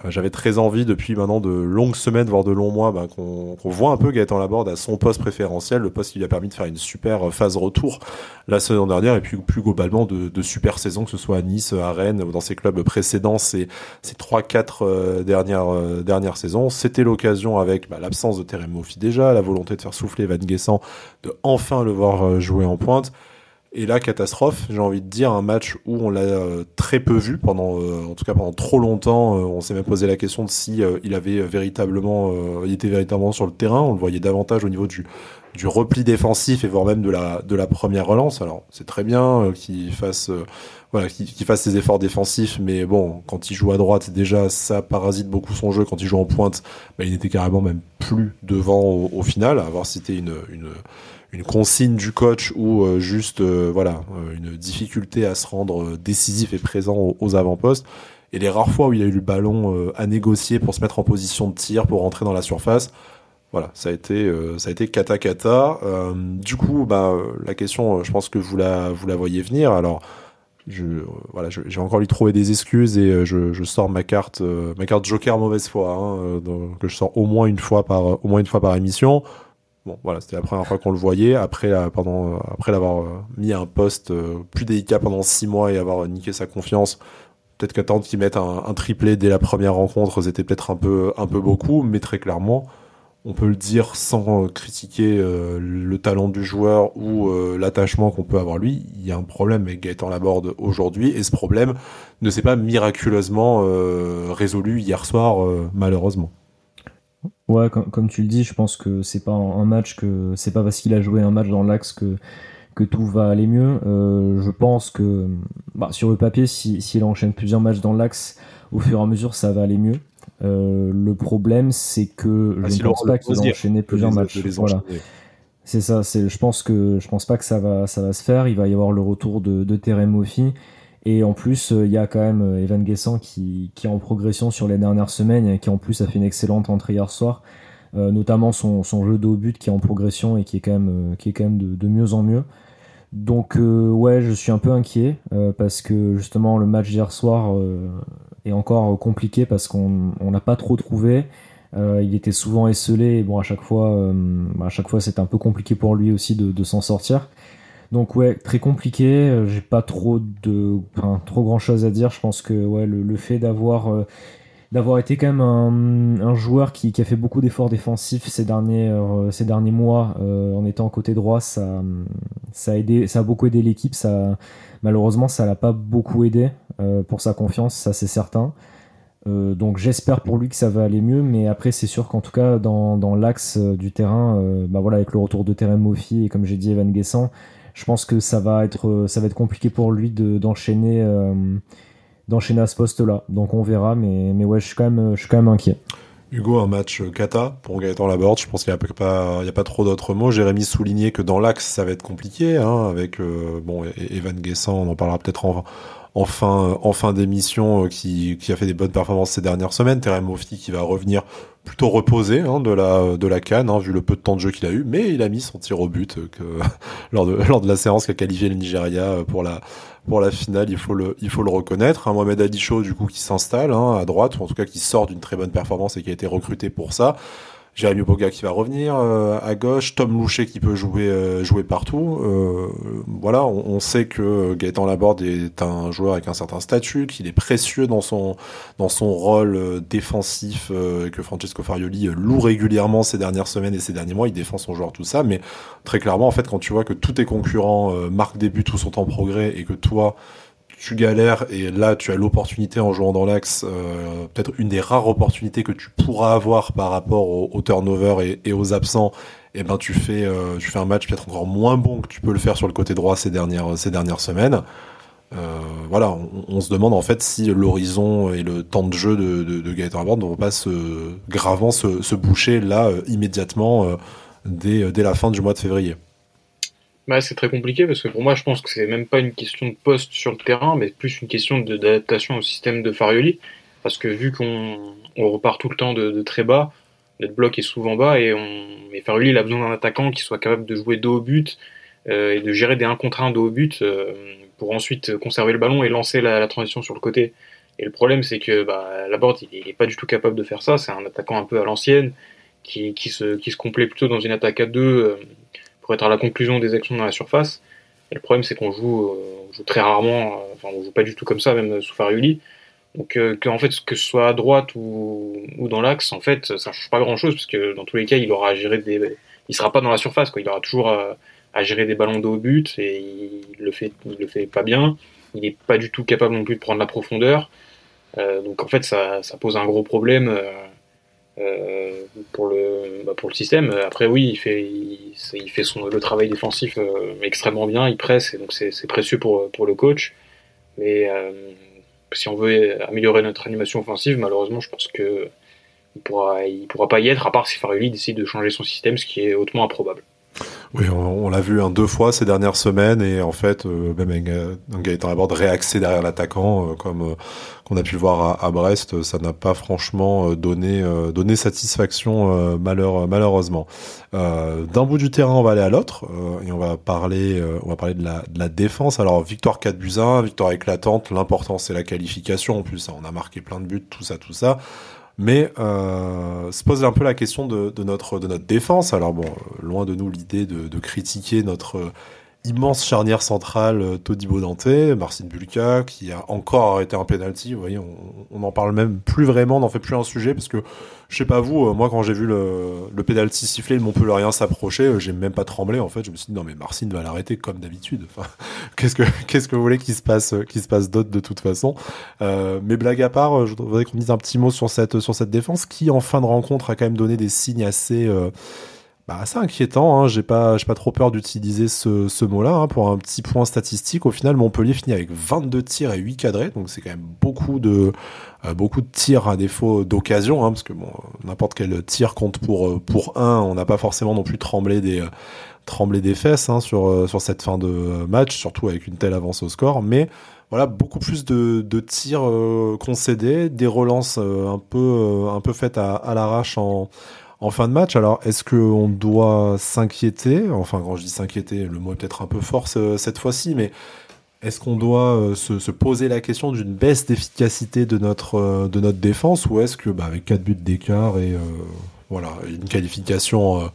euh, j'avais très envie depuis maintenant de longues semaines, voire de longs mois, ben, qu'on voit un peu Gaëtan Laborde à son poste préférentiel, le poste qui lui a permis de faire une super phase retour la saison dernière, et puis plus globalement de, super saisons, que ce soit à Nice, à Rennes, ou dans ses clubs précédents, ces, ces 3-4 euh, dernières, euh, dernières saisons. C'était l'occasion avec bah, l'absence de Terem Moffi déjà, la volonté de faire souffler Van Guessant, de enfin le voir jouer en pointe. Et là, catastrophe, j'ai envie de dire, un match où on l'a euh, très peu vu pendant, euh, en tout cas pendant trop longtemps. Euh, on s'est même posé la question de si il avait véritablement, il était véritablement sur le terrain. On le voyait davantage au niveau du, du repli défensif et voire même de la, de la première relance. Alors, c'est très bien qu'il fasse, voilà, qu'il fasse ses efforts défensifs, mais bon, quand il joue à droite, déjà, ça parasite beaucoup son jeu. Quand il joue en pointe, bah, il n'était carrément même plus devant au, au final. À voir si c'était une, une une consigne du coach ou euh, juste euh, voilà euh, une difficulté à se rendre décisif et présent aux, avant-postes. Et les rares fois où il a eu le ballon à négocier pour se mettre en position de tir, pour rentrer dans la surface, voilà, ça a été ça a été kata kata. du coup, bah la question, je pense que vous la vous la voyez venir. Alors voilà, j'ai encore lui trouver des excuses et je, je sors ma carte ma carte Joker mauvaise foi hein, que je sors au moins une fois par au moins une fois par émission. Bon, voilà, c'était la première fois qu'on le voyait. Après, après l'avoir euh, mis à un poste euh, plus délicat pendant six mois et avoir niqué sa confiance, peut-être qu'attendre qu'il mette un, un, triplé dès la première rencontre, c'était peut-être un peu, un peu beaucoup, mais très clairement, on peut le dire sans critiquer euh, le talent du joueur ou l'attachement qu'on peut avoir lui. Il y a un problème avec Gaëtan Laborde aujourd'hui, et ce problème ne s'est pas miraculeusement résolu hier soir, malheureusement. Ouais, comme, tu le dis, je pense que c'est pas un match que c'est pas parce qu'il a joué un match dans l'axe que que tout va aller mieux. je pense que bah, sur le papier, s'il si, enchaîne plusieurs matchs dans l'axe, au fur et à mesure, ça va aller mieux. Le problème, c'est que ah, je ne pense pas qu'il va enchaîner plusieurs matchs. voilà. C'est ça. je pense que je pense pas que ça va ça va se faire. Il va y avoir le retour de, de Terem Moffi et en plus, euh, il y a quand même euh, Evan Guessant qui, qui est en progression sur les dernières semaines et qui en plus a fait une excellente entrée hier soir. Euh, notamment son, son jeu de haut but qui est en progression et qui est quand même, qui est quand même de, de mieux en mieux. Donc ouais, je suis un peu inquiet parce que justement le match d'hier soir est encore compliqué parce qu'on n'a pas trop trouvé. il était souvent esselé et bon à chaque fois, à c'était un peu compliqué pour lui aussi de, s'en sortir. Donc ouais, très compliqué. Euh, j'ai pas trop de, trop grand chose à dire. Je pense que ouais, le, fait d'avoir euh, d'avoir été quand même un, joueur qui, a fait beaucoup d'efforts défensifs ces derniers euh, mois en étant côté droit, ça a beaucoup aidé l'équipe. Malheureusement ça l'a pas beaucoup aidé pour sa confiance, ça c'est certain. donc j'espère pour lui que ça va aller mieux, mais après c'est sûr qu'en tout cas dans, l'axe du terrain, bah voilà avec le retour de Terem Moffi et comme j'ai dit Evan Guessant, je pense que ça va être, euh, compliqué pour lui d'enchaîner euh, d'enchaîner à ce poste-là. Donc on verra, mais, ouais, je suis quand même, inquiet. Hugo, un match kata pour Gaëtan Laborde. Je pense qu'il n'y a pas, a trop d'autres mots. Jérémy souligné que dans l'axe, ça va être compliqué, hein, avec euh, bon Evan Guessant, on en parlera peut-être en, fin, d'émission, qui, qui a fait des bonnes performances ces dernières semaines. Terem Mofti qui va revenir plutôt reposé hein, de la de la canne hein, vu le peu de temps de jeu qu'il a eu mais il a mis son tir au but euh, lors de lors de la séance qui a qualifié le Nigeria euh, pour la pour la finale il faut le il faut le reconnaître. Hein, Mohamed Ali du coup qui s'installe hein, à droite ou en tout cas qui sort d'une très bonne performance et qui a été recruté pour ça Jérémy Boga qui va revenir euh, à gauche, Tom Louchet qui peut jouer euh, jouer partout. Euh, voilà, on, sait que Gaëtan Laborde est un joueur avec un certain statut, qu'il est précieux dans son dans son rôle défensif, que Francesco Farioli loue régulièrement ces dernières semaines et ces derniers mois. Il défend son joueur tout ça, mais très clairement en fait quand tu vois que tous tes concurrents marquent des buts ou sont en progrès et que toi tu galères et là tu as l'opportunité en jouant dans l'axe, euh, peut-être une des rares opportunités que tu pourras avoir par rapport au, turnover et, aux absents, et eh ben tu fais euh, tu fais un match peut-être encore moins bon que tu peux le faire sur le côté droit ces dernières semaines. Euh, voilà, on, se demande en fait si l'horizon et le temps de jeu de, de, de Gaëtan ne vont pas se gravement se, boucher là immédiatement dès la fin du mois de février. Bah, c'est très compliqué parce que pour moi, je pense que c'est même pas une question de poste sur le terrain, mais plus une question d'adaptation au système de Farioli. Parce que vu qu'on on repart tout le temps de, de, très bas, notre bloc est souvent bas et, on, Farioli il a besoin d'un attaquant qui soit capable de jouer dos au but euh, et de gérer des 1 contre 1 dos au but euh, pour ensuite conserver le ballon et lancer la, la, transition sur le côté. Et le problème, c'est que bah, Laborde, il n'est pas du tout capable de faire ça. C'est un attaquant un peu à l'ancienne qui, qui, se, qui se complaît plutôt dans une attaque à deux. Euh, pour être à la conclusion des actions dans la surface. Et le problème, c'est qu'on joue, euh, joue, très rarement, euh, enfin, on joue pas du tout comme ça, même sous Fariuli. Donc, euh, que, en fait, que ce soit à droite ou, dans l'axe, en fait, ça change pas grand chose, parce que dans tous les cas, il aura à gérer des, il sera pas dans la surface, quoi. Il aura toujours à, gérer des ballons de haut but, et il le fait, il le fait pas bien. Il n'est pas du tout capable non plus de prendre la profondeur. Donc, en fait, ça, ça pose un gros problème. Pour le bah pour le système. Après oui, il fait il, fait son le travail défensif euh, extrêmement bien, il presse et donc c'est précieux pour pour le coach. Mais euh, si on veut améliorer notre animation offensive, malheureusement, je pense que il pourra il pourra pas y être à part si Faruli décide de changer son système, ce qui est hautement improbable. Oui, on, l'a vu un deux fois ces dernières semaines et en fait, euh, même un Gaëtan Laborde réaxé derrière l'attaquant, euh, comme euh, qu'on a pu voir à, Brest, ça n'a pas franchement donné donné satisfaction malheur, malheureusement. D'un bout du terrain, on va aller à l'autre et on va parler on va parler de la, de la défense. Alors victoire 4 buts 1, victoire éclatante. L'important c'est la qualification. En plus, on a marqué plein de buts, tout ça, tout ça mais euh, se pose un peu la question de, notre de notre défense. Alors bon, loin de nous l'idée de, critiquer notre immense charnière centrale euh, Todibo Dante, Marcin Bulka, qui a encore arrêté un penalty. Vous voyez, on, on en parle même plus vraiment, on n'en fait plus un sujet parce que je sais pas vous, euh, moi quand j'ai vu le, le penalty siffler, le rien s'approcher, euh, j'ai même pas tremblé en fait. Je me suis dit non mais Marcin va l'arrêter comme d'habitude. Qu'est-ce que qu'est-ce que vous voulez qu'il se passe qu'il se passe d'autre de toute façon? Euh, mais blague à part, je voudrais qu'on dise un petit mot sur cette sur cette défense qui en fin de rencontre a quand même donné des signes assez bah, assez inquiétant. Hein. J'ai pas, pas trop peur d'utiliser ce, mot-là. Hein. Pour un petit point statistique, au final, Montpellier finit avec 22 tirs et 8 cadrés. Donc c'est quand même beaucoup de, euh, beaucoup de tirs à défaut d'occasion. Hein, parce que bon, n'importe quel tir compte pour, euh, pour un. On n'a pas forcément non plus tremblé des, euh, tremblé des fesses hein, sur, sur cette fin de match, surtout avec une telle avance au score. Mais voilà, beaucoup plus de, de tirs concédés, des relances un peu, un peu faites à, à l'arrache en en fin de match. Alors, est-ce qu'on doit s'inquiéter Enfin, quand je dis s'inquiéter, le mot est peut-être un peu fort cette fois-ci, mais est-ce qu'on doit euh, se, poser la question d'une baisse d'efficacité de notre, euh, défense ou est-ce que, bah, avec 4 buts d'écart et euh, voilà, une qualification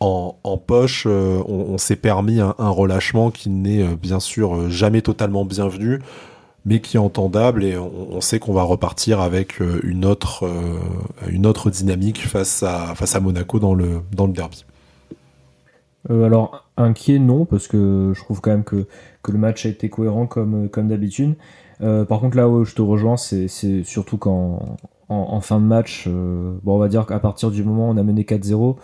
en, poche, on, s'est permis un relâchement qui n'est bien sûr jamais totalement bienvenu mais qui est entendable et on, sait qu'on va repartir avec euh, une autre, euh, une autre dynamique face à, face à Monaco dans le, dans le derby. Euh, alors, inquiet, non, parce que je trouve quand même que, que le match a été cohérent comme, comme d'habitude. par contre, là où je te rejoins, c'est surtout qu'en en, fin de match, bon, on va dire qu'à partir du moment où on a mené 4-0,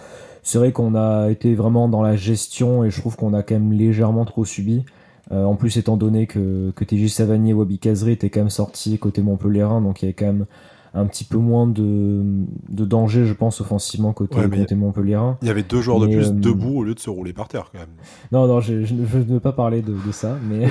c'est vrai qu'on a été vraiment dans la gestion et je trouve qu'on a quand même légèrement trop subi. Euh, en plus, étant donné que, que TJ Savanier et Wabi Kazri étaient quand même sortis côté Montpellierin, donc il y avait quand même un petit peu moins de, de danger, je pense, offensivement côté, ouais, côté Montpellierin. Il y avait deux joueurs de plus euh, debout au lieu de se rouler par terre, quand même. Non, non, je, je, ne veux pas parler de, de ça, mais,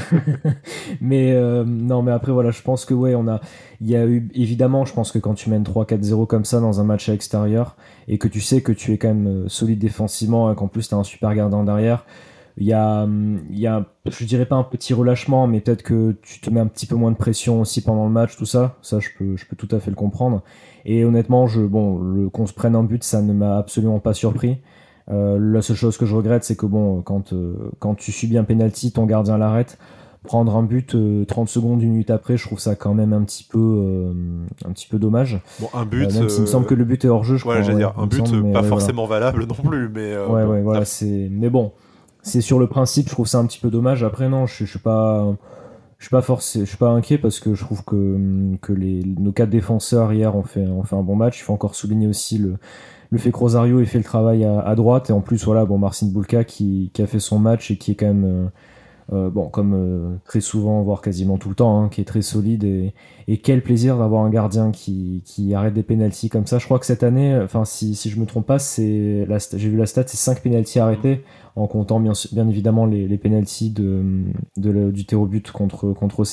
mais euh, non, mais après, voilà, je pense que, ouais, on a, il y a eu, évidemment, je pense que quand tu mènes 3-4-0 comme ça dans un match à l'extérieur, et que tu sais que tu es quand même solide défensivement, et qu'en plus tu as un super gardien derrière, il y a, il y a, je dirais pas un petit relâchement, mais peut-être que tu te mets un petit peu moins de pression aussi pendant le match, tout ça. Ça, je peux, je peux tout à fait le comprendre. Et honnêtement, je, bon, le, qu'on se prenne un but, ça ne m'a absolument pas surpris. Euh, la seule chose que je regrette, c'est que bon, quand, euh, quand tu subis un penalty, ton gardien l'arrête. Prendre un but 30 euh, secondes, une minute après, je trouve ça quand même un petit peu, euh, un petit peu dommage. Bon, un but. même s'il me semble que le but est hors jeu, je ouais, crois. Dire, un but pas forcément valable non plus, mais. ouais, ouais, voilà, c'est. Mais bon, c'est sur le principe, je trouve ça un petit peu dommage. Après, non, je, je suis pas, je suis pas forcé, je suis pas inquiet parce que je trouve que, les, nos quatre défenseurs hier ont fait, ont un bon match. Il faut encore souligner aussi le, le fait que Rosario ait fait le travail à, droite et en plus, voilà, bon, Marcin Bulka qui, qui a fait son match et qui est quand même, euh, euh, bon, comme euh, très souvent, voire quasiment tout le temps, hein, qui est très solide. Et, et quel plaisir d'avoir un gardien qui, qui arrête des pénalties comme ça. Je crois que cette année, enfin, si, si je me trompe pas, c'est j'ai vu la stat, c'est 5 pénalties arrêtés, en comptant bien, bien évidemment les, les pénalties de, du terreau but contre, contre.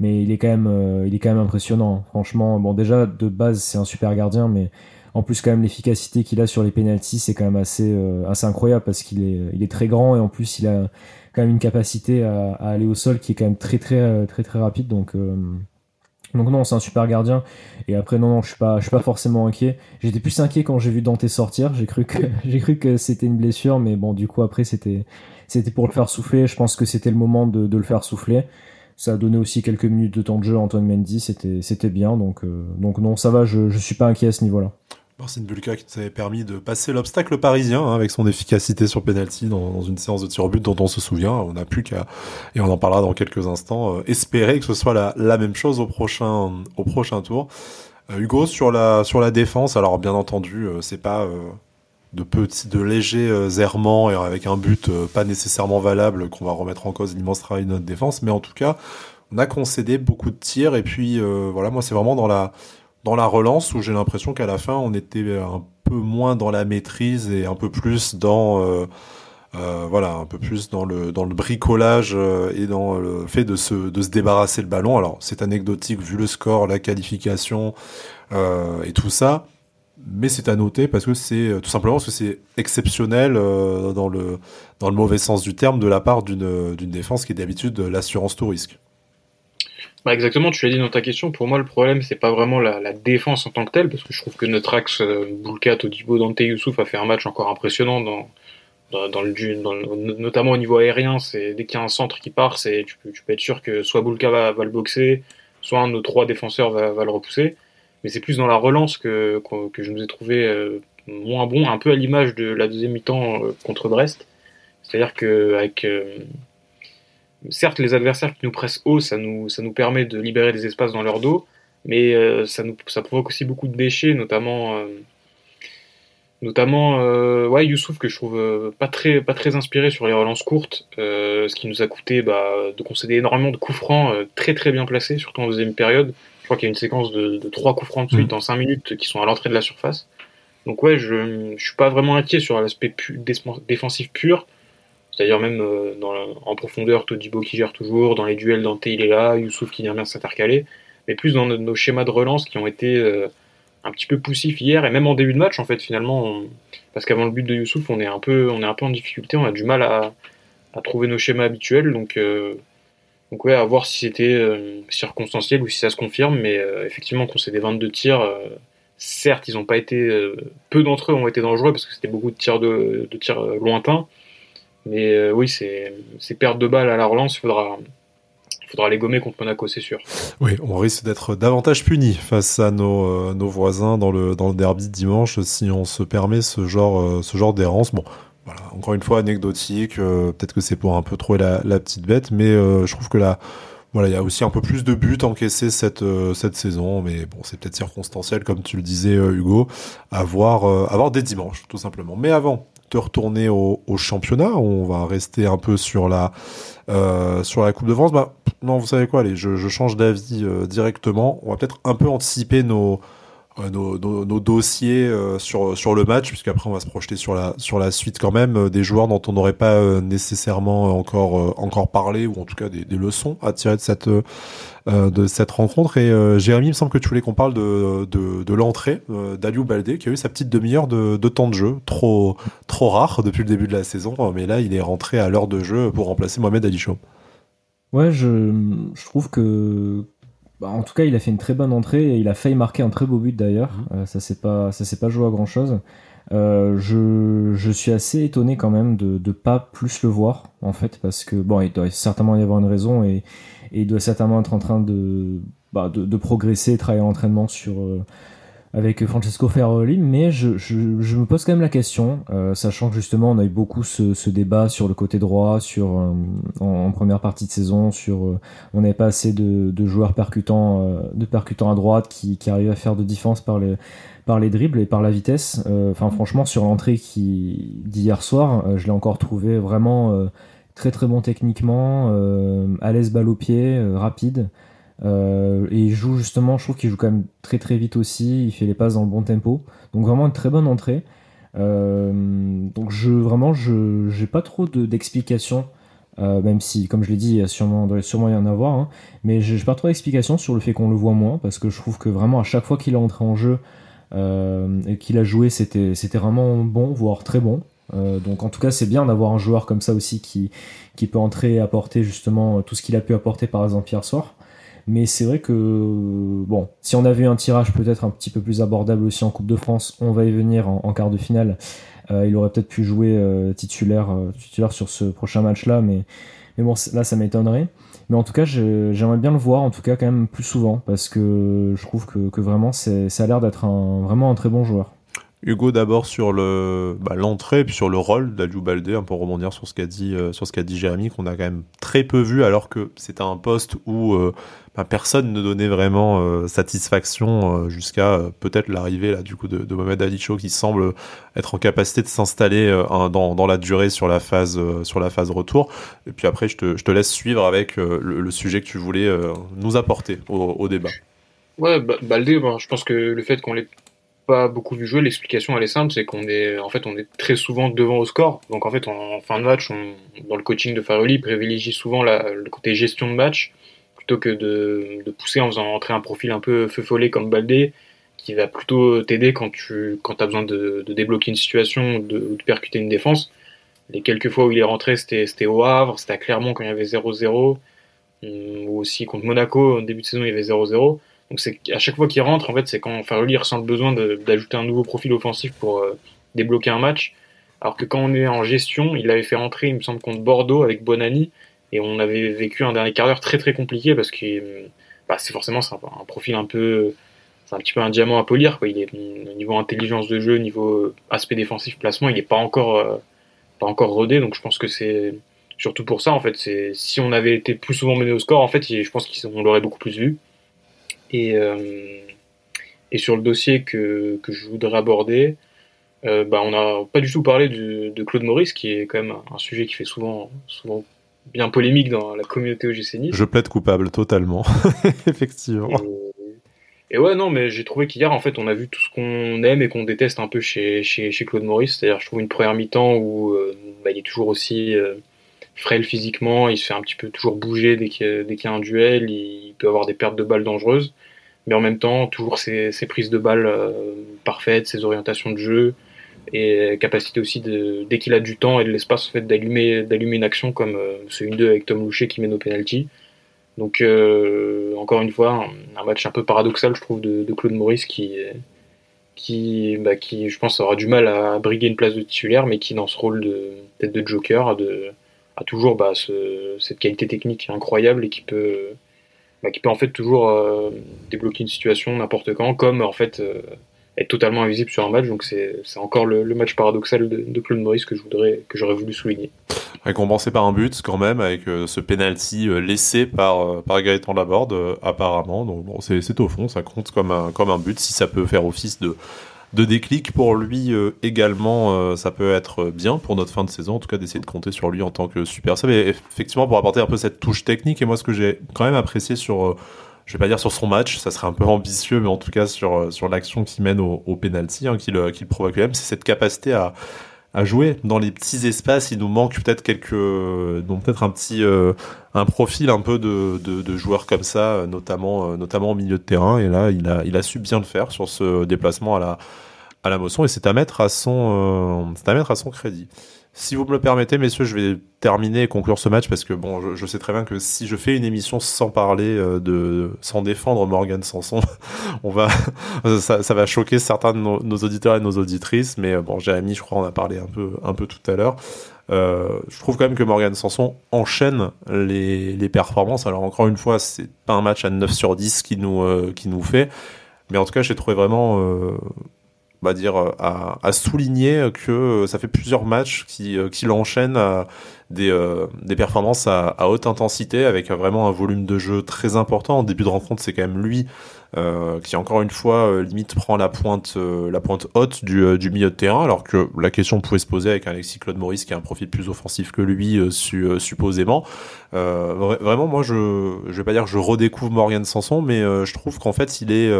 Mais il est quand même, euh, il est quand même impressionnant. Franchement, bon, déjà, de base, c'est un super gardien, mais en plus, quand même, l'efficacité qu'il a sur les pénalties, c'est quand même assez, assez incroyable parce qu'il est, il est très grand et en plus, il a, quand même une capacité à, aller au sol qui est quand même très très euh, très très, rapide. Donc euh, donc non, c'est un super gardien. Et après non non, je suis pas je suis pas forcément inquiet. J'étais plus inquiet quand j'ai vu Dante sortir. J'ai cru que j'ai cru que c'était une blessure, mais bon du coup après c'était c'était pour le faire souffler. Je pense que c'était le moment de, de, le faire souffler. Ça a donné aussi quelques minutes de temps de jeu à Antoine Mendy. C'était c'était bien. Donc euh, donc non, ça va. Je je suis pas inquiet à ce niveau-là. Marcin Bulka qui nous avait permis de passer l'obstacle parisien hein, avec son efficacité sur penalty dans, une séance de tir au but dont on se souvient. On n'a plus qu'à, et on en parlera dans quelques instants, euh, espérer que ce soit la, même chose au prochain, au prochain tour. Euh, Hugo, sur la, sur la défense, alors bien entendu, euh, c'est pas de petits, de légers errements et avec un but pas nécessairement valable qu'on va remettre en cause l'immense travail de notre défense, mais en tout cas, on a concédé beaucoup de tirs et puis voilà, moi c'est vraiment dans la dans la relance où j'ai l'impression qu'à la fin on était un peu moins dans la maîtrise et un peu plus dans euh, euh, voilà un peu plus dans le dans le bricolage euh, et dans le fait de se de se débarrasser le ballon. Alors c'est anecdotique vu le score la qualification euh, et tout ça mais c'est à noter parce que c'est tout simplement parce que c'est exceptionnel euh, dans le dans le mauvais sens du terme de la part d'une d'une défense qui est d'habitude l'assurance tout risque bah exactement, tu l'as dit dans ta question. Pour moi, le problème, c'est pas vraiment la, la, défense en tant que telle, parce que je trouve que notre axe, euh, Boulka, Todibo, Dante, Youssouf a fait un match encore impressionnant dans, dans, le, dans notamment au niveau aérien. C'est dès qu'il y a un centre qui part, c'est tu, tu, peux être sûr que soit Boulka va, va, le boxer, soit un de nos trois défenseurs va, va le repousser. Mais c'est plus dans la relance que, que, je nous ai trouvé euh, moins bon, un peu à l'image de la deuxième mi-temps euh, contre Brest. C'est-à-dire qu'avec euh, certes, les adversaires qui nous pressent haut, ça nous, ça nous permet de libérer des espaces dans leur dos, mais euh, ça, nous, ça provoque aussi beaucoup de déchets, notamment, euh, Notamment, euh, ouais, Youssouf que je trouve pas très pas très inspiré sur les relances courtes, ce qui nous a coûté bah, de concéder énormément de coups francs très très bien placés, surtout en deuxième période. Je crois qu'il y a une séquence de, trois coups francs de suite mm. en cinq minutes qui sont à l'entrée de la surface. Donc ouais, je je suis pas vraiment inquiet sur l'aspect défensif pur. C'est-à-dire même dans en profondeur, Todibo qui gère toujours, dans les duels, Dante il est là, Youssouf qui vient bien s'intercaler, mais plus dans nos, schémas de relance qui ont été un petit peu poussif hier et même en début de match en fait finalement parce qu'avant le but de Youssouf on est un peu on est un peu en difficulté on a du mal à, trouver nos schémas habituels. Donc euh, donc ouais à voir si c'était euh, circonstanciel ou si ça se confirme. Mais euh, effectivement qu'on des 22 tirs certes ils ont pas été peu d'entre eux ont été dangereux parce que c'était beaucoup de tirs de, de tirs lointains mais oui c'est c'est perte de balles à la relance il faudra faudra les gommer contre Monaco, c'est sûr. Oui, on risque d'être davantage puni face à nos, euh, nos voisins dans le, dans le derby dimanche si on se permet ce genre, euh, ce genre d'errance. Bon, voilà, encore une fois anecdotique. Euh, peut-être que c'est pour un peu trouver la, la petite bête, mais je trouve que là, voilà, il y a aussi un peu plus de buts encaissés cette cette saison, mais bon, c'est peut-être circonstanciel comme tu le disais, Hugo. À voir, à voir dès dimanche, tout simplement. Mais avant retourner au, championnat, on va rester un peu sur la euh, sur la Coupe de France, bah non, vous savez quoi, allez, je, change d'avis euh, directement. On va peut-être un peu anticiper nos nos, nos, nos, dossiers sur sur le match, puisqu'après on va se projeter sur la sur la suite quand même des joueurs dont on n'aurait pas nécessairement encore encore parlé ou en tout cas des, des leçons à tirer de cette euh, de cette rencontre. Et euh, Jérémy, il me semble que tu voulais qu'on parle de, de, de l'entrée euh, d'Aliou Baldé, qui a eu sa petite demi-heure de, de, temps de jeu, trop, trop rare depuis le début de la saison, mais là il est rentré à l'heure de jeu pour remplacer Mohamed Ali Chaud. Ouais, je, je trouve que bah, en tout cas, il a fait une très bonne entrée et il a failli marquer un très beau but d'ailleurs. Mmh. ça s'est pas, ça s'est pas joué à grand chose. Euh, je, je, suis assez étonné quand même de ne pas plus le voir en fait parce que bon il doit certainement y avoir une raison et, et il doit certainement être en train de, bah, de, de, progresser, travailler en entraînement sur, euh, avec Francesco Ferroli, mais je, me pose quand même la question, euh, sachant que justement on a eu beaucoup ce, débat sur le côté droit, sur euh, en, première partie de saison, sur euh, on n'avait pas assez de, joueurs percutants, de percutants à droite qui, qui arrivaient à faire de défense par les dribbles et par la vitesse. Enfin franchement sur l'entrée qui d'hier soir, je l'ai encore trouvé vraiment très très bon techniquement, à l'aise balle au pied, rapide. Euh, et il joue justement, je trouve qu'il joue quand même très très vite aussi, il fait les passes dans le bon tempo. Donc vraiment une très bonne entrée. donc je vraiment je j'ai pas trop d'explications. même si, comme je l'ai dit, il y a sûrement, doit sûrement y en avoir, hein, mais j'ai pas trop d'explications sur le fait qu'on le voit moins, parce que je trouve que vraiment à chaque fois qu'il est entré en jeu et qu'il a joué, c'était vraiment bon, voire très bon. Euh, donc en tout cas c'est bien d'avoir un joueur comme ça aussi qui, qui peut entrer et apporter justement tout ce qu'il a pu apporter par exemple hier soir. Mais c'est vrai que bon, si on avait eu un tirage peut-être un petit peu plus abordable aussi en Coupe de France, on va y venir en, quart de finale. Euh, il aurait peut-être pu jouer euh, titulaire, titulaire sur ce prochain match-là, mais, mais bon, là ça m'étonnerait. Mais en tout cas, j'aimerais bien le voir, en tout cas quand même plus souvent, parce que je trouve que, vraiment ça a l'air d'être vraiment un très bon joueur. Hugo, d'abord sur le bah, l'entrée, puis sur le rôle d'Aliou Baldé, un peu rebondir sur ce qu'a dit euh, sur ce qu'a dit Jérémy, qu'on a quand même très peu vu, alors que c'était un poste où euh, bah, personne ne donnait vraiment euh, satisfaction jusqu'à peut-être l'arrivée du coup de, de Mohamed Ali qui semble être en capacité de s'installer dans, dans la durée sur la phase sur la phase retour. Et puis après, je te, je te laisse suivre avec le, sujet que tu voulais nous apporter au, débat. Ouais, Baldé, je pense que le fait qu'on l'ait pas beaucoup vu jouer, l'explication elle est simple, c'est qu'on est en fait on est très souvent devant au score. Donc en fait en fin de match, dans le coaching de Faroli, privilégie souvent la, le côté gestion de match plutôt que de, pousser en faisant entrer un profil un peu feu follet comme Baldé qui va plutôt t'aider quand tu quand as besoin de, débloquer une situation ou de, de, percuter une défense. Les quelques fois où il est rentré, c'était au Havre, c'était à Clermont quand il y avait 0-0, ou aussi contre Monaco, au début de saison il y avait 0-0. Donc c'est à chaque fois qu'il rentre, en fait, c'est quand Farrelly ressent le besoin d'ajouter un nouveau profil offensif pour euh, débloquer un match. Alors que quand on est en gestion, il avait fait rentrer, il me semble, contre Bordeaux avec Bonani, et on avait vécu un dernier quart d'heure très très compliqué parce que bah, c'est forcément un, un, profil un peu, c'est un petit peu un diamant à polir. Quoi. Il est au niveau intelligence de jeu, niveau aspect défensif, placement, il n'est pas encore euh, pas encore rodé. Donc je pense que c'est surtout pour ça en fait. Si on avait été plus souvent mené au score, en fait, je pense qu'on l'aurait beaucoup plus vu. Et, euh, et sur le dossier que, que je voudrais aborder, bah, on n'a pas du tout parlé de Claude Maurice, qui est quand même un sujet qui fait souvent, souvent bien polémique dans la communauté OGC Nice. Je plaide coupable totalement, effectivement. Et, ouais, non, mais j'ai trouvé qu'hier, en fait, on a vu tout ce qu'on aime et qu'on déteste un peu chez, chez, chez Claude Maurice. C'est-à-dire, je trouve une première mi-temps où euh, bah, il est toujours aussi euh, frêle physiquement, il se fait un petit peu toujours bouger dès qu'il y, a un duel, il peut avoir des pertes de balles dangereuses, mais en même temps, toujours ses, ses prises de balles euh, parfaites, ses orientations de jeu et capacité aussi de, dès qu'il a du temps et de l'espace fait d'allumer d'allumer une action comme euh, ce 1-2 avec Tom Loucher qui mène au penalty. Donc euh, encore une fois un, match un peu paradoxal je trouve de, Claude Maurice qui qui bah, qui je pense aura du mal à briguer une place de titulaire mais qui dans ce rôle de tête de joker de, a toujours bah, ce, cette qualité technique incroyable et qui peut bah, qui peut en fait toujours euh, débloquer une situation n'importe quand comme en fait être totalement invisible sur un match. Donc c'est encore le, match paradoxal de, de, Claude Maurice que je que j'aurais voulu souligner. Récompensé par un but quand même avec euh, ce penalty euh, laissé par euh, par Gaëtan Laborde apparemment. Donc bon c'est au fond ça compte comme un comme un but si ça peut faire office de de déclic pour lui également, ça peut être bien pour notre fin de saison, en tout cas d'essayer de compter sur lui en tant que super sub. Effectivement, pour apporter un peu cette touche technique, et moi ce que j'ai quand même apprécié sur je vais pas dire sur son match, ça serait un peu ambitieux, mais en tout cas sur, euh, sur l'action qui mène au, au penalty, hein, qu'il qui provoque même, c'est cette capacité à, à jouer dans les petits espaces. Il nous manque peut-être quelques, donc peut-être un petit, euh, un profil un peu de, de, de joueur comme ça, notamment, euh, notamment au milieu de terrain. Et là, il a, il a su bien le faire sur ce déplacement à la, à la motion, et c'est à mettre à son, c'est à mettre à son crédit. Si vous me le permettez, messieurs, je vais terminer et conclure ce match parce que bon, je, sais très bien que si je fais une émission sans parler euh, de, sans défendre Morgan Sanson, on va, ça, va choquer certains de nos, auditeurs et nos auditrices. Mais euh, bon, Jérémy, je crois, on a parlé un peu, un peu tout à l'heure. Euh, je trouve quand même que Morgan Sanson enchaîne les, performances. Alors encore une fois, c'est pas un match à 9 sur 10 qui nous, euh, qui nous fait. Mais en tout cas, j'ai trouvé vraiment va dire, euh, à, souligner que euh, ça fait plusieurs matchs qui, euh, qui l'enchaînent à des, des performances à, haute intensité avec vraiment un volume de jeu très important. En début de rencontre, c'est quand même lui qui encore une fois limite prend la pointe la pointe haute du, milieu de terrain alors que la question pouvait se poser avec Alexis Claude Maurice qui a un profil plus offensif que lui su, supposément vraiment moi je je vais pas dire que je redécouvre Morgan Sanson mais je trouve qu'en fait il est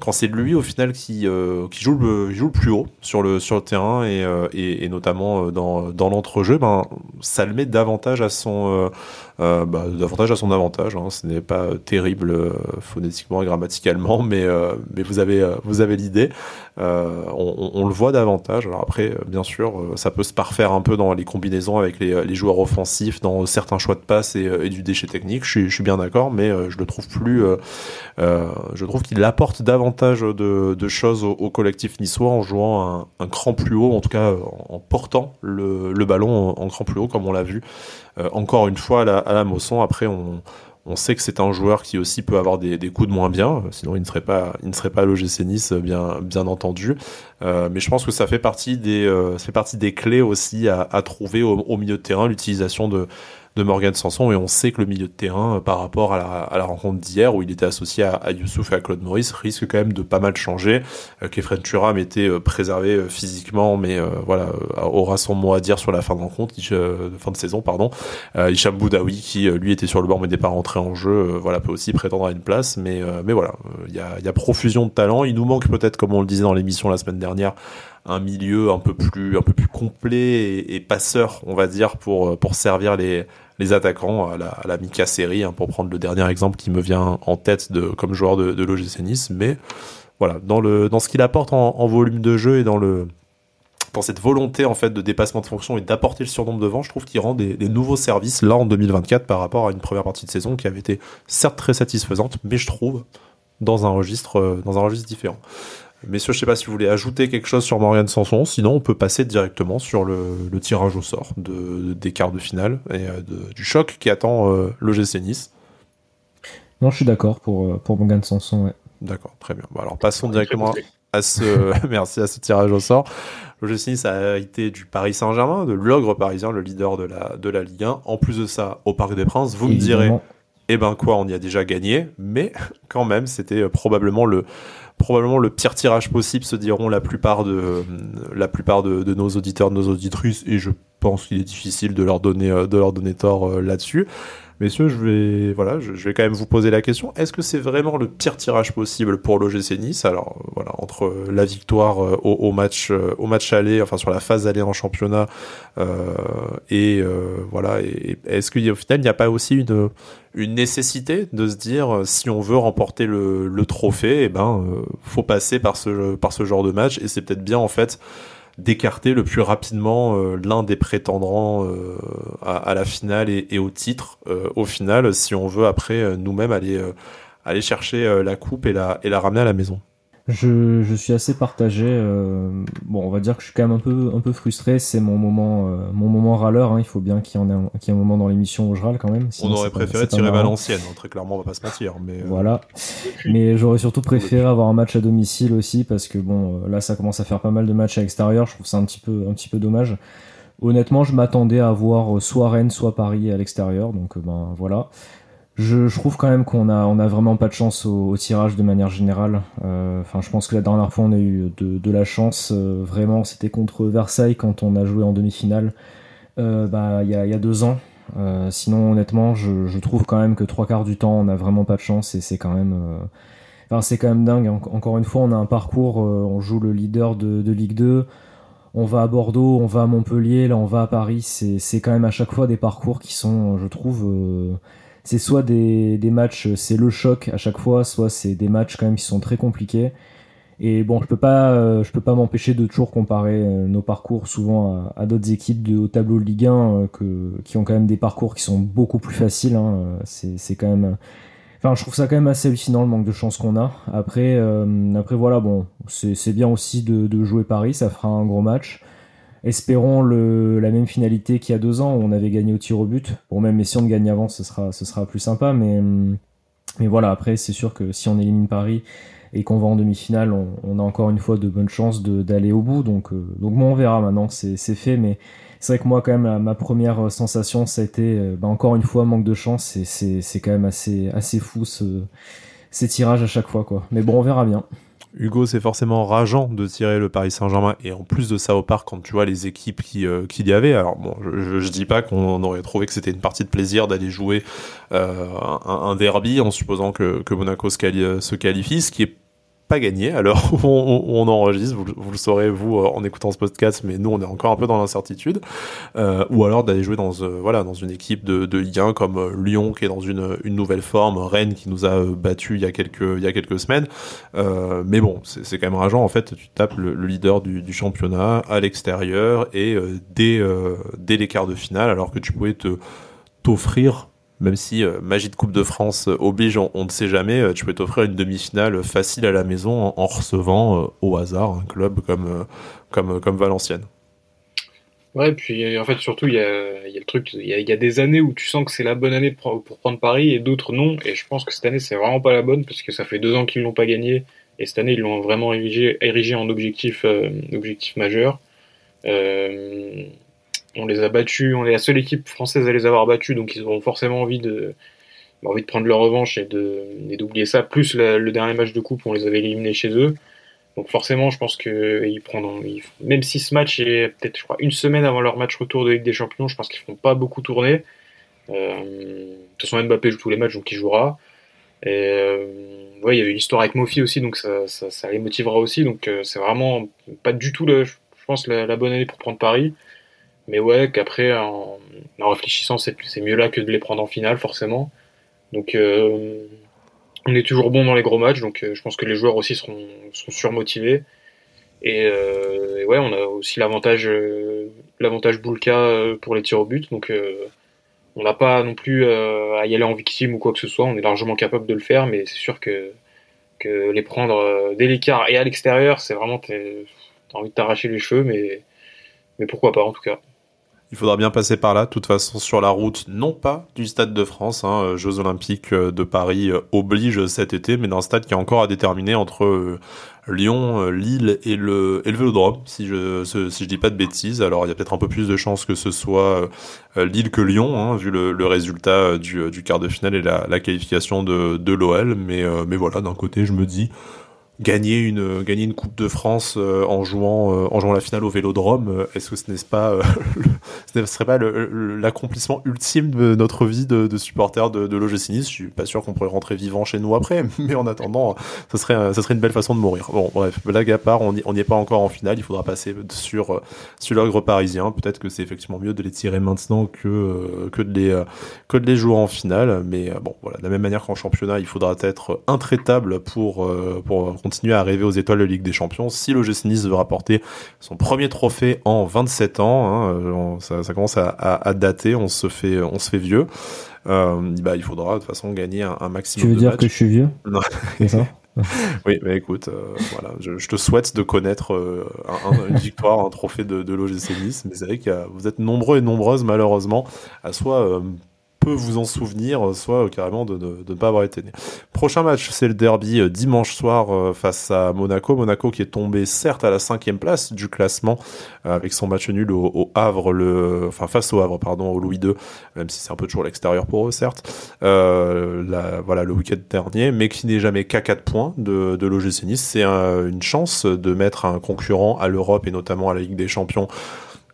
quand c'est lui au final qui, euh, qui, joue le, plus haut sur le, terrain et, euh, notamment euh, dans, dans l'entrejeu, ben, ça le met davantage à son, euh, bah, davantage à son avantage. Hein. Ce n'est pas terrible euh, phonétiquement et grammaticalement, mais, euh, mais vous avez, vous avez l'idée. On, le voit davantage. Alors après, bien sûr, ça peut se parfaire un peu dans les combinaisons avec les, joueurs offensifs, dans certains choix de passe et, du déchet technique. Je suis, bien d'accord, mais je le trouve plus. je trouve qu'il apporte davantage de, choses au, collectif niçois en jouant un, cran plus haut, en tout cas en portant le, ballon en cran plus haut, comme on l'a vu. Euh, encore une fois, à la, à Mosson, après, on, sait que c'est un joueur qui aussi peut avoir des, coups de moins bien, sinon il ne serait pas, il ne à l'OGC Nice, bien, bien entendu. Euh, mais je pense que ça fait partie des, euh, clés aussi à, trouver au, milieu de terrain, l'utilisation de, de Morgan Sanson et on sait que le milieu de terrain euh, par rapport à la, à la rencontre d'hier où il était associé à, à, Youssouf et à Claude Maurice risque quand même de pas mal changer. Euh, Kefren Turam était euh, préservé euh, physiquement mais voilà aura son mot à dire sur la fin de rencontre, fin de saison pardon. Hicham Boudaoui qui lui était sur le banc mais n'est pas rentré en jeu, voilà peut aussi prétendre à une place mais mais voilà il y a, y a profusion de talent. Il nous manque peut-être comme on le disait dans l'émission la semaine dernière un milieu un peu plus un peu plus complet et, passeur on va dire pour pour servir les les attaquants à la, Mika série hein, pour prendre le dernier exemple qui me vient en tête de comme joueur de, de l'OGC Nice mais voilà dans le dans ce qu'il apporte en, volume de jeu et dans le dans cette volonté en fait de dépassement de fonction et d'apporter le surnombre devant, je trouve qu'il rend des, des, nouveaux services là en 2024 par rapport à une première partie de saison qui avait été certes très satisfaisante, mais je trouve dans un registre dans un registre différent. Messieurs, je sais pas si vous voulez ajouter quelque chose sur Morgan Sanson, sinon on peut passer directement sur le, le tirage au sort de, des quarts de finale et euh, de, du choc qui attend euh, l'OGC Nice. Non, je suis d'accord pour, euh, pour Morgan Sanson, ouais. D'accord, très bien. Bon, alors passons directement à ce, merci à ce tirage au sort. L'OGC Nice a été du Paris Saint-Germain, de l'ogre parisien, le leader de la, de la Ligue 1. En plus de ça, au Parc des Princes, vous Évidemment. me direz, eh ben quoi, on y a déjà gagné, mais quand même, c'était probablement le, probablement le pire tirage possible, se diront la plupart de nos auditeurs, de nos auditrices, et je pense qu'il est difficile de leur donner de leur donner tort là-dessus. Messieurs, je vais, voilà, je, vais quand même vous poser la question. Est-ce que c'est vraiment le pire tirage possible pour l'OGC Nice? Alors, voilà, entre la victoire euh, au, match, euh, au match aller, enfin sur la phase aller en championnat, euh, et voilà, est-ce qu'au final il n'y a pas aussi une, une nécessité de se dire si on veut remporter le, le trophée, eh ben, faut passer par ce, par ce genre de match, et c'est peut-être bien en fait d'écarter le plus rapidement euh, l'un des prétendants euh, à, la finale et, au titre euh, au final si on veut après nous-mêmes aller aller chercher la coupe et la et la ramener à la maison. Je, je, suis assez partagé. Euh, bon, on va dire que je suis quand même un peu, un peu frustré. C'est mon moment, euh, mon moment râleur. Hein. Il faut bien qu'il y en ait un, qu'il y ait un moment dans l'émission où je râle quand même. on aurait préféré tirer Valenciennes, hein, très clairement, on va pas se mentir. Mais euh, voilà. Mais j'aurais surtout préféré avoir un match à domicile aussi parce que bon, là, ça commence à faire pas mal de matchs à l'extérieur. Je trouve ça un petit peu, un petit peu dommage. Honnêtement, je m'attendais à voir soit Rennes, soit Paris à l'extérieur. Donc, ben voilà. Je, trouve quand même qu'on a, on a vraiment pas de chance au, tirage de manière générale. Euh, enfin, je pense que la dernière fois on a eu de, la chance. Euh, vraiment, c'était contre Versailles quand on a joué en demi-finale. Euh, bah, il y a, deux ans. sinon, honnêtement, je, trouve quand même que trois quarts du temps, on a vraiment pas de chance et c'est quand même, c'est quand même dingue. encore une fois, on a un parcours, on joue le leader de, de Ligue 2 on va à Bordeaux, on va à Montpellier, là on va à Paris, c'est quand même à chaque fois des parcours qui sont, je trouve, c'est soit des, des matchs, c'est le choc à chaque fois, soit c'est des matchs quand même qui sont très compliqués. Et bon, je peux pas, euh, je peux pas m'empêcher de toujours comparer euh, nos parcours souvent à, d'autres équipes de haut tableau de Ligue 1 euh, que, qui ont quand même des parcours qui sont beaucoup plus faciles. Hein. C'est, quand même, enfin, je trouve ça quand même assez hallucinant le manque de chance qu'on a. Après, après voilà, bon, c'est, c'est bien aussi de, de jouer Paris, ça fera un gros match espérons la même finalité qu'il y a deux ans où on avait gagné au tir au but. Bon, même si on gagne avant, ce sera, plus sympa. Mais, mais voilà, après, c'est sûr que si on élimine Paris et qu'on va en demi-finale, on, a encore une fois de bonnes chances d'aller au bout. Donc, euh, donc bon, on verra maintenant, c'est fait. Mais c'est vrai que moi, quand même, ma première sensation, ça a été euh, bah, encore une fois manque de chance. C'est quand même assez, assez fou ce, ces tirages à chaque fois. quoi. Mais bon, on verra bien. Hugo, c'est forcément rageant de tirer le Paris Saint-Germain et en plus de ça au parc quand tu vois les équipes qui euh, qu'il y avait. Alors bon, je, je, dis pas qu'on aurait trouvé que c'était une partie de plaisir d'aller jouer euh, un, derby en supposant que, que Monaco se, se qualifie, ce qui est pas gagné alors on, enregistre, vous, le saurez vous euh, en écoutant ce podcast, mais nous on est encore un peu dans l'incertitude, euh, ou alors d'aller jouer dans euh, voilà dans une équipe de, de Ligue 1 comme euh, Lyon qui est dans une, une nouvelle forme, Rennes qui nous a battu il y a quelques il y a quelques semaines, mais bon c'est quand même rageant en fait, tu tapes le, leader du, du, championnat à l'extérieur et dès dès les quarts de finale alors que tu pouvais te t'offrir même si euh, magie de Coupe de France euh, oblige, on, ne sait jamais, euh, tu peux t'offrir une demi-finale facile à la maison en, recevant au hasard un club comme, comme, comme Valenciennes. Ouais, puis en fait, surtout, il y a, y a, le truc, il y, a, des années où tu sens que c'est la bonne année pour, prendre Paris et d'autres non. Et je pense que cette année, c'est vraiment pas la bonne parce que ça fait deux ans qu'ils l'ont pas gagné et cette année, ils l'ont vraiment érigé, érigé en objectif, objectif majeur. On les a battus, on est la seule équipe française à les avoir battus, donc ils auront forcément envie de, de prendre leur revanche et d'oublier ça. Plus le dernier match de coupe, on les avait éliminés chez eux. Donc forcément, je pense que ils prendront, même si ce match est peut-être, je crois, une semaine avant leur match retour de Ligue des Champions, je pense qu'ils feront pas beaucoup tourner. Euh, de toute façon, Mbappé joue tous les matchs, donc il jouera. Et euh, il y avait une histoire avec Mofi aussi, donc ça, les motivera aussi. Donc euh, c'est vraiment pas du tout, je la bonne année pour prendre Paris. Mais ouais, qu'après, en, réfléchissant, c'est mieux là que de les prendre en finale, forcément. Donc, euh, on est toujours bon dans les gros matchs, donc euh, je pense que les joueurs aussi seront, surmotivés. Et, euh, ouais, on a aussi l'avantage l'avantage Boulka pour les tirs au but, donc on n'a pas non plus à y aller en victime ou quoi que ce soit, on est largement capable de le faire, mais c'est sûr que, que les prendre dès l'écart et à l'extérieur, c'est vraiment, t'as envie de t'arracher les cheveux, mais, mais pourquoi pas en tout cas. Il faudra bien passer par là. De toute façon, sur la route, non pas du Stade de France, hein, euh, Jeux Olympiques euh, de Paris euh, oblige cet été, mais d'un stade qui est encore à déterminer entre Lyon, Lille et le, et le Vélodrome, si je si je dis pas de bêtises. Alors il y a peut-être un peu plus de chances que ce soit Lille que Lyon, hein, vu le, le résultat du, du, quart de finale et la, la qualification de, de l'OL. Mais mais voilà, d'un côté, je me dis gagner une gagner une Coupe de France en jouant en jouant la finale au Vélodrome. Est-ce que ce n'est pas ce ne serait pas l'accomplissement ultime de notre vie de, de supporter de, de l'OGC Nice? Je suis pas sûr qu'on pourrait rentrer vivant chez nous après, mais en attendant, ce serait ça serait une belle façon de mourir. Bon, bref, blague à part, on n'y est pas encore en finale. Il faudra passer sur sur l'ogre parisien. Peut-être que c'est effectivement mieux de les tirer maintenant que que de les que de les jouer en finale. Mais bon, voilà, de la même manière qu'en championnat, il faudra être intraitable pour, euh, pour continuer à rêver aux étoiles de Ligue des Champions. Si le Nice veut rapporter son premier trophée en 27 ans, hein, euh, ça, ça, commence à, à, dater, on se fait, on se fait vieux. Euh, bah, il faudra de toute façon gagner un, maximum. Tu veux dire que je suis vieux? Non. ça? Oui, mais écoute, euh, voilà, je, je, te souhaite de connaître euh, un, une victoire, un trophée de, de l'OGC Nice, mais c'est vrai que vous êtes nombreux et nombreuses malheureusement à soit peut vous en souvenir, soit carrément de, ne pas avoir été né. Prochain match, c'est le derby euh, dimanche soir euh, face à Monaco. Monaco qui est tombé certes à la cinquième place du classement euh, avec son match nul au, Havre, le, enfin face au Havre, pardon, au Louis II, même si c'est un peu toujours l'extérieur pour eux, certes. la, voilà, le week-end dernier, mais qui n'est jamais qu'à 4 points de, de l'OGC. C'est une chance de mettre un concurrent à l'Europe et notamment à la Ligue des Champions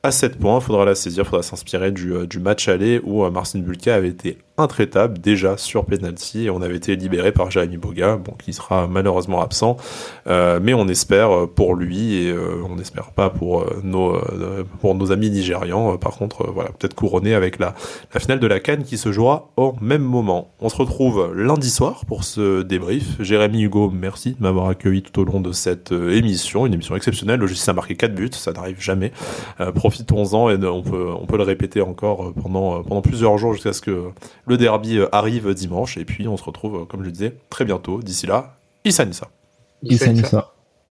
à 7 points. Faudra la saisir, faudra s'inspirer du, du, match aller où Marcin Bulka avait été intraitable déjà sur penalty et on avait été libéré par Jérémy Boga, bon, qui sera malheureusement absent, euh, mais on espère pour lui et euh, on n'espère pas pour euh, nos pour nos amis nigérians. par contre, voilà, peut-être couronné avec la, la finale de la Cannes qui se jouera au même moment. On se retrouve lundi soir pour ce débrief. Jérémy Hugo, merci de m'avoir accueilli tout au long de cette émission, une émission exceptionnelle. Le GC a marqué 4 buts, ça n'arrive jamais. Profitons-en et on peut on peut le répéter encore pendant pendant plusieurs jours jusqu'à ce que le derby euh, arrive dimanche et puis on se retrouve, euh, comme je le disais, très bientôt. D'ici là, Issa Nissa. Issa Nissa.